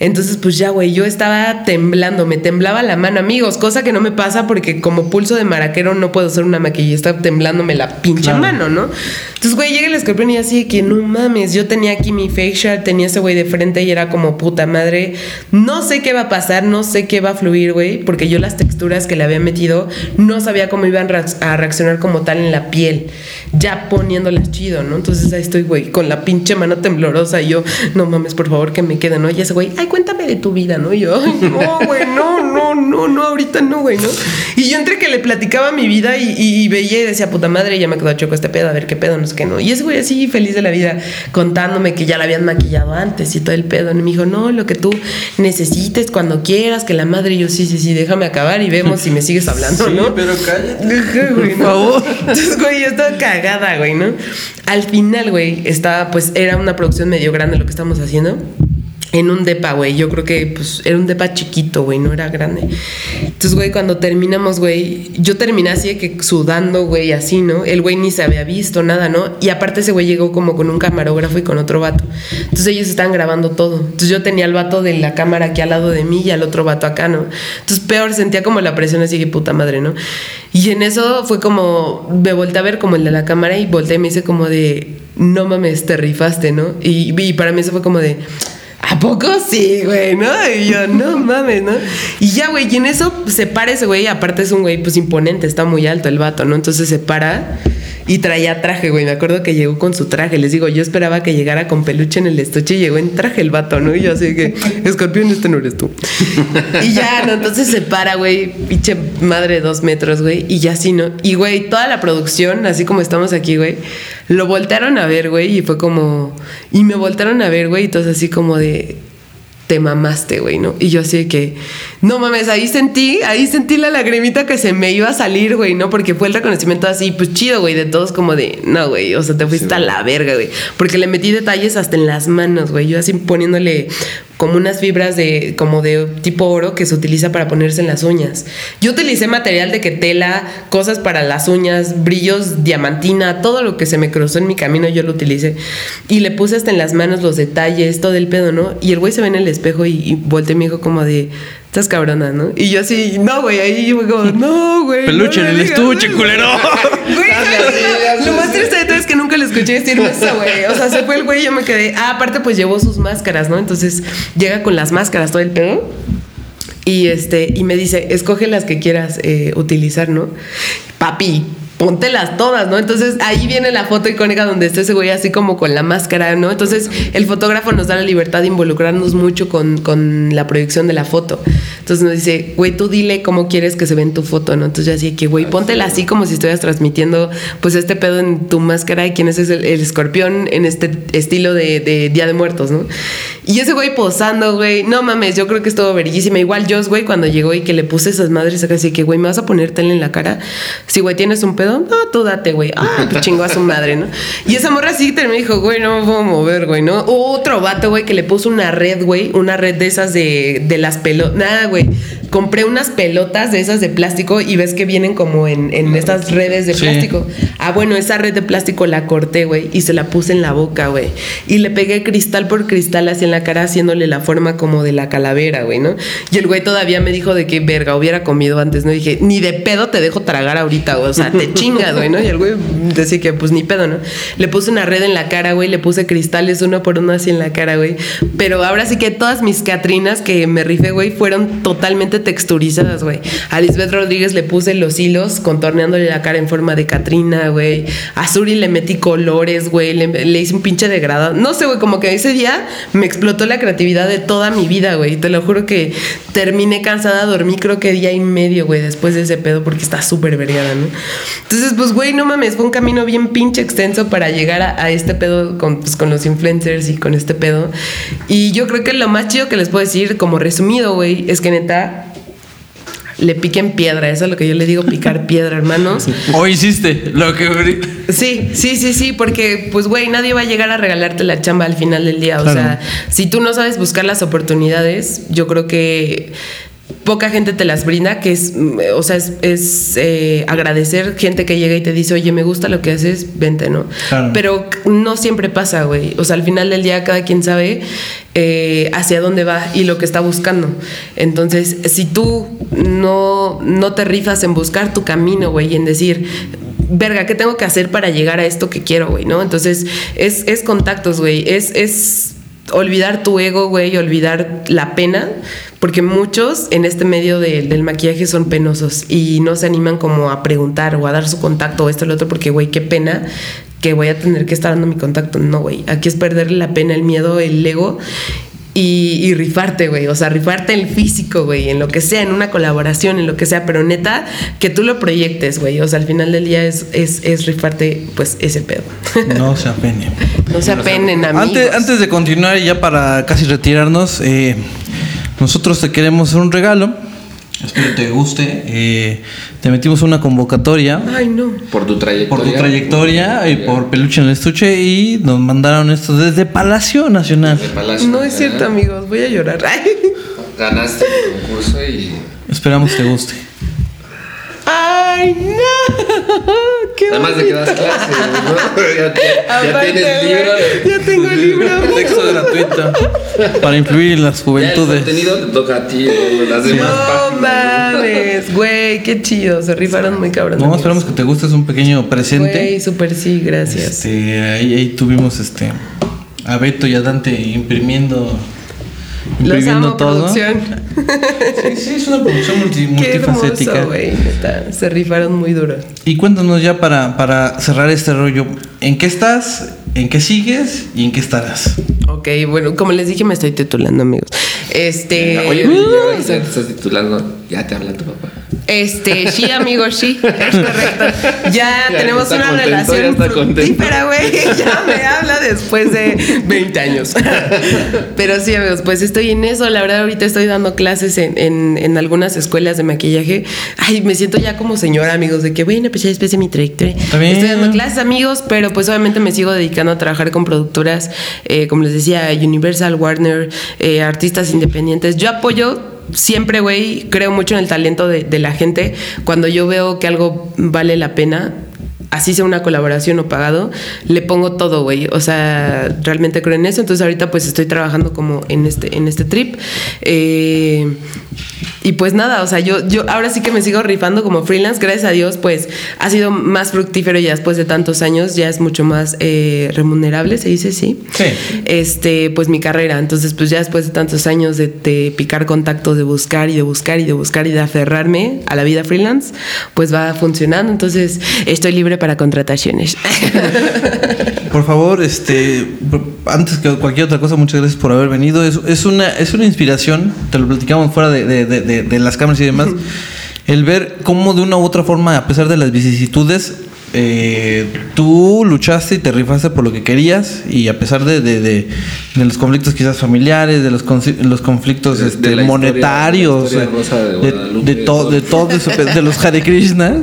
Entonces, pues ya, güey, yo estaba temblando, me temblaba la mano, amigos, cosa que no me pasa porque como pulso de maraquero no puedo ser una maquillista temblándome la pinche mano, ¿no? Entonces, güey, llega el escorpión y así que no mames, yo tenía aquí mi facial, tenía ese güey de frente y era como puta madre, no sé qué va a pasar, no sé qué va a fluir, güey, porque yo las texturas que le había metido no sabía cómo iban a reaccionar como tal en la piel, ya poniéndolas chido, ¿no? Entonces ahí estoy, güey, con la pinche mano temblorosa y yo, no mames, por favor, que me quede, ¿no? Y ese güey, ay, cuéntame de tu vida, ¿no? Y yo, no, güey, no, no, no, no, ahorita no, güey, ¿no? Y yo entre que le platicaba mi vida y, veía y decía, puta madre, ya me quedó choco este pedo, a ver qué pedo, no sé qué, ¿no? Y ese güey así, feliz de la vida, contándome que ya la habían maquillado antes y todo el pedo. Y me dijo, no, lo que tú necesites cuando quieras, que la madre, y yo, sí, sí, sí, déjame acabar y vemos si me sigues hablando, sí, ¿no? pero cállate. güey, *laughs* por favor. Entonces, güey, yo estaba cagada, güey, ¿no? Al final, güey, estaba, pues, era una producción medio grande lo que estamos haciendo en un depa, güey. Yo creo que pues era un depa chiquito, güey, no era grande. Entonces, güey, cuando terminamos, güey, yo terminé así de que sudando, güey, así, ¿no? El güey ni se había visto nada, ¿no? Y aparte ese güey llegó como con un camarógrafo y con otro vato. Entonces ellos estaban grabando todo. Entonces yo tenía al vato de la cámara aquí al lado de mí y al otro vato acá, ¿no? Entonces peor, sentía como la presión así que puta madre, ¿no? Y en eso fue como, me volteé a ver como el de la cámara y volteé y me hice como de, no mames, te rifaste, ¿no? Y, y para mí eso fue como de ¿A poco sí, güey? ¿No? Y yo, no mames, ¿no? Y ya, güey, y en eso se para ese güey, aparte es un güey pues imponente, está muy alto el vato, ¿no? Entonces se para y traía traje, güey. Me acuerdo que llegó con su traje. Les digo, yo esperaba que llegara con peluche en el estuche y llegó en traje el vato, ¿no? Y yo así que, escorpión, este no eres tú. *laughs* y ya, ¿no? Entonces se para, güey, pinche madre dos metros, güey. Y ya así, ¿no? Y, güey, toda la producción, así como estamos aquí, güey, lo voltearon a ver, güey, y fue como. Y me voltearon a ver, güey, y entonces así como de te mamaste, güey, ¿no? Y yo así de que, no mames, ahí sentí, ahí sentí la lagrimita que se me iba a salir, güey, ¿no? Porque fue el reconocimiento así, pues chido, güey, de todos como de, no, güey, o sea, te fuiste a la verga, güey. Porque le metí detalles hasta en las manos, güey, yo así poniéndole como unas fibras de como de tipo oro que se utiliza para ponerse en las uñas. Yo utilicé material de que tela, cosas para las uñas, brillos, diamantina, todo lo que se me cruzó en mi camino yo lo utilicé y le puse hasta en las manos los detalles, todo el pedo, ¿no? Y el güey se ve en el espejo y, y volteé y me como de estás cabrona, ¿no? Y yo así, no, güey, ahí yo como, *laughs* no, güey. Peluche en el estuche, culero. *laughs* Güey, lo más triste de todo es que nunca le escuché decir eso, güey. O sea, se fue el güey y yo me quedé. Ah, aparte, pues llevó sus máscaras, ¿no? Entonces llega con las máscaras todo el pedo. Y este, y me dice, escoge las que quieras eh, utilizar, ¿no? Papi, póntelas todas, ¿no? Entonces ahí viene la foto icónica donde está ese güey así como con la máscara, ¿no? Entonces el fotógrafo nos da la libertad de involucrarnos mucho con, con la proyección de la foto. Entonces nos dice, güey, tú dile cómo quieres que se ve en tu foto, ¿no? Entonces yo así que, güey, póntela así como si estuvieras transmitiendo pues este pedo en tu máscara y quién es el, el escorpión en este estilo de, Día de Muertos, ¿no? Y ese güey posando, güey, no mames, yo creo que estuvo verguísima. Igual yo, güey, cuando llegó y que le puse esas madres acá así que, güey, me vas a poner tele en la cara. Si, güey, tienes un pedo no, tú date, güey. Ah, pues *laughs* chingo a su madre, ¿no? Y esa morra sí me dijo, güey, no me puedo mover, güey, ¿no? Otro vato, güey, que le puso una red, güey, una red de esas de, de las pelotas. Nada, güey. Compré unas pelotas de esas de plástico y ves que vienen como en, en estas redes de plástico. Ah, bueno, esa red de plástico la corté, güey, y se la puse en la boca, güey. Y le pegué cristal por cristal así en la cara, haciéndole la forma como de la calavera, güey, ¿no? Y el güey todavía me dijo de que verga, hubiera comido antes, ¿no? dije, ni de pedo te dejo tragar ahorita, güey. O sea, te *laughs* *laughs* chingas, güey, ¿no? Y el güey decía que pues ni pedo, ¿no? Le puse una red en la cara, güey, le puse cristales uno por uno así en la cara, güey. Pero ahora sí que todas mis catrinas que me rifé, güey, fueron totalmente texturizadas, güey. A Lisbeth Rodríguez le puse los hilos contorneándole la cara en forma de Catrina, güey. A Suri le metí colores, güey. Le, hice un pinche degradado. No sé, güey, como que ese día me explotó la creatividad de toda mi vida, güey. Te lo juro que terminé cansada, dormí creo que día y medio, güey, después de ese pedo porque está súper vergada, ¿no? Entonces, pues, güey, no mames, fue un camino bien pinche extenso para llegar a, este pedo con, pues, con los influencers y con este pedo. Y yo creo que lo más chido que les puedo decir, como resumido, güey, es que neta, le piquen piedra. Eso es lo que yo le digo, picar *laughs* piedra, hermanos. O hiciste lo que. Sí, sí, sí, sí, porque pues, güey, nadie va a llegar a regalarte la chamba al final del día. O sea, si tú no sabes buscar las oportunidades, yo creo que poca gente te las brinda, que es, mm, o sea, es, es, eh, agradecer gente que llega y te dice, oye, me gusta lo que haces, vente, ¿no? Claro. Pero no siempre pasa, güey. O sea, al final del día cada quien sabe eh, hacia dónde va y lo que está buscando. Entonces, si tú no, no te rifas en buscar tu camino, güey, y en decir, verga, ¿qué tengo que hacer para llegar a esto que quiero, güey? ¿No? Entonces, es, es contactos, güey. Es, es olvidar tu ego, güey, olvidar la pena, porque muchos en este medio de- del maquillaje son penosos y no se animan como a preguntar o a dar su contacto o esto o lo otro, porque, güey, qué pena que voy a tener que estar dando mi contacto. No, güey, aquí es perderle la pena, el miedo, el ego. Y, y rifarte, güey. O sea, rifarte el físico, güey. En lo que sea, en una colaboración, en lo que sea. Pero neta, que tú lo proyectes, güey. O sea, al final del día es, es, es rifarte, pues, ese pedo. No se apene. *laughs* no se apenen, amigos. Antes, antes de continuar y ya para casi retirarnos, eh, nosotros te queremos hacer un regalo. Espero te guste. Eh, te metimos una convocatoria Ay, no. Por tu trayectoria. por tu trayectoria y por Peluche en el Estuche y nos mandaron esto desde Palacio Nacional. De Palacio. No es cierto, amigos. Voy a llorar. Ay, *laughs* Ganaste el concurso y. Esperamos te guste. Ay no. *laughs* Qué Además de que das clases, ¿no? Ya, *laughs* ya- ya Aparte, tienes libro. Ya tengo el libro. Texto gratuito para influir en las Ya el juventudes. contenido te toca a ti, ¿no? las demás No páginas. ¿no? mames, güey, qué chido. Se rifaron muy cabrón. No, amigos. esperamos que te guste, es un pequeño presente. Güey, súper sí, gracias. Este, ahí, ahí tuvimos este a Beto y a Dante imprimiendo Los imprimiendo amo, todo. producción. Sí, sí, es una producción multi- Qué hermoso, multifacética. neta, Se rifaron muy duro. y cuéntanos ya para, para cerrar este rollo, ¿en qué estás? ¿En qué sigues? ¿Y en qué estarás? Ok, bueno, como les dije, me estoy titulando, amigos. Este. Oye, y ahora que ya te estás titulando, ya te habla tu papá. Este, sí, amigo, sí, *laughs* es correcto. Ya, Ya tenemos una contento, relación fructífera, güey. *laughs* Ya me habla después de 20 años. *laughs* Pero sí, amigos, pues estoy en eso. La verdad, ahorita estoy dando clases en, en, en algunas escuelas de maquillaje. Ay, me siento ya como señora, amigos, de que, bueno, pues ya después de mi trayectoria. Estoy dando clases, amigos, pero pues obviamente me sigo dedicando a trabajar con productoras, eh, como les decía, Universal, Warner, eh, artistas independientes. Yo apoyo siempre, güey, creo mucho en el talento de, de la gente. Cuando yo veo que algo vale la pena, así sea una colaboración o pagado, le pongo todo, güey. O sea, realmente creo en eso. Entonces ahorita pues estoy trabajando como en este, en este trip. Eh, y pues nada, o sea, yo, yo ahora sí que me sigo rifando como freelance. Gracias a Dios, pues ha sido más fructífero ya después de tantos años, ya es mucho más eh, remunerable, se dice, sí. Sí. Este, pues mi carrera. Entonces, pues ya después de tantos años de, de picar contacto, de buscar y de buscar y de buscar y de aferrarme a la vida freelance, pues va funcionando. Entonces, estoy libre para contrataciones. *laughs* Por favor, este, antes que cualquier otra cosa, muchas gracias por haber venido. Es, es una, es una inspiración, te lo platicamos fuera de, de- de- de- de las cámaras y demás, *laughs* el ver cómo de una u otra forma, a pesar de las vicisitudes, eh, tú luchaste y te rifaste por lo que querías y a pesar de, de- de- de los conflictos quizás familiares, de los, los conflictos este, monetarios, rosa de todo. de todo eso, de los *laughs* Hare Krishna,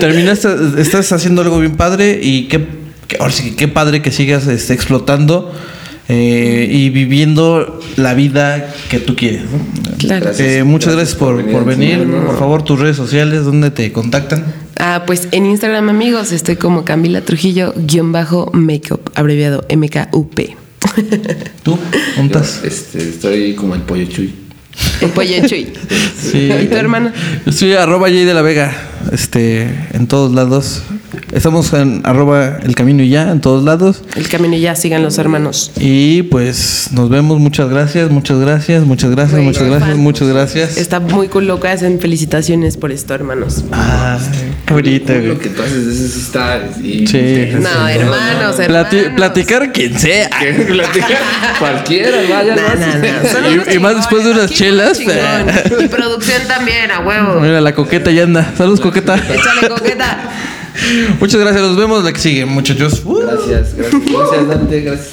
terminaste, estás haciendo algo bien padre y qué, qué- ahora sí que qué padre que sigas este, explotando eh, y viviendo la vida que tú quieres. ¿no? Claro. Gracias. Eh, muchas gracias, Gracias por, por venir por favor, tus redes sociales, ¿dónde te contactan? Ah, pues en Instagram, amigos, estoy como Camila Trujillo, guion bajo makeup, abreviado MKUP. ¿Tú? ¿Dónde estás? este, estoy como el pollo chuy. El pollo chuy. Sí. ¿Y tu hermana? Yo soy arroba Jay de la Vega, este, en todos lados. Estamos en arroba el camino y ya, en todos lados. El camino ya, sigan los hermanos. Y pues nos vemos, muchas gracias, muchas gracias, muchas gracias, muchas gracias, fan. muchas gracias. Está muy cool lo que hacen. Felicitaciones por esto, hermanos. Qué bonita, Lo que tú haces, sí está. y- Sí. No, hermanos, Plati- hermanos. platicar quien sea. Platicar *laughs* cualquiera, vaya, No, no, no. Y- y más después de unas chingones, chelas, chingón. Y producción también, a huevo. Mira, la coqueta ya anda. Saludos, coqueta. Échale coqueta. Muchas gracias, nos vemos la que sigue, muchachos. Gracias, gracias, gracias, Dante, gracias.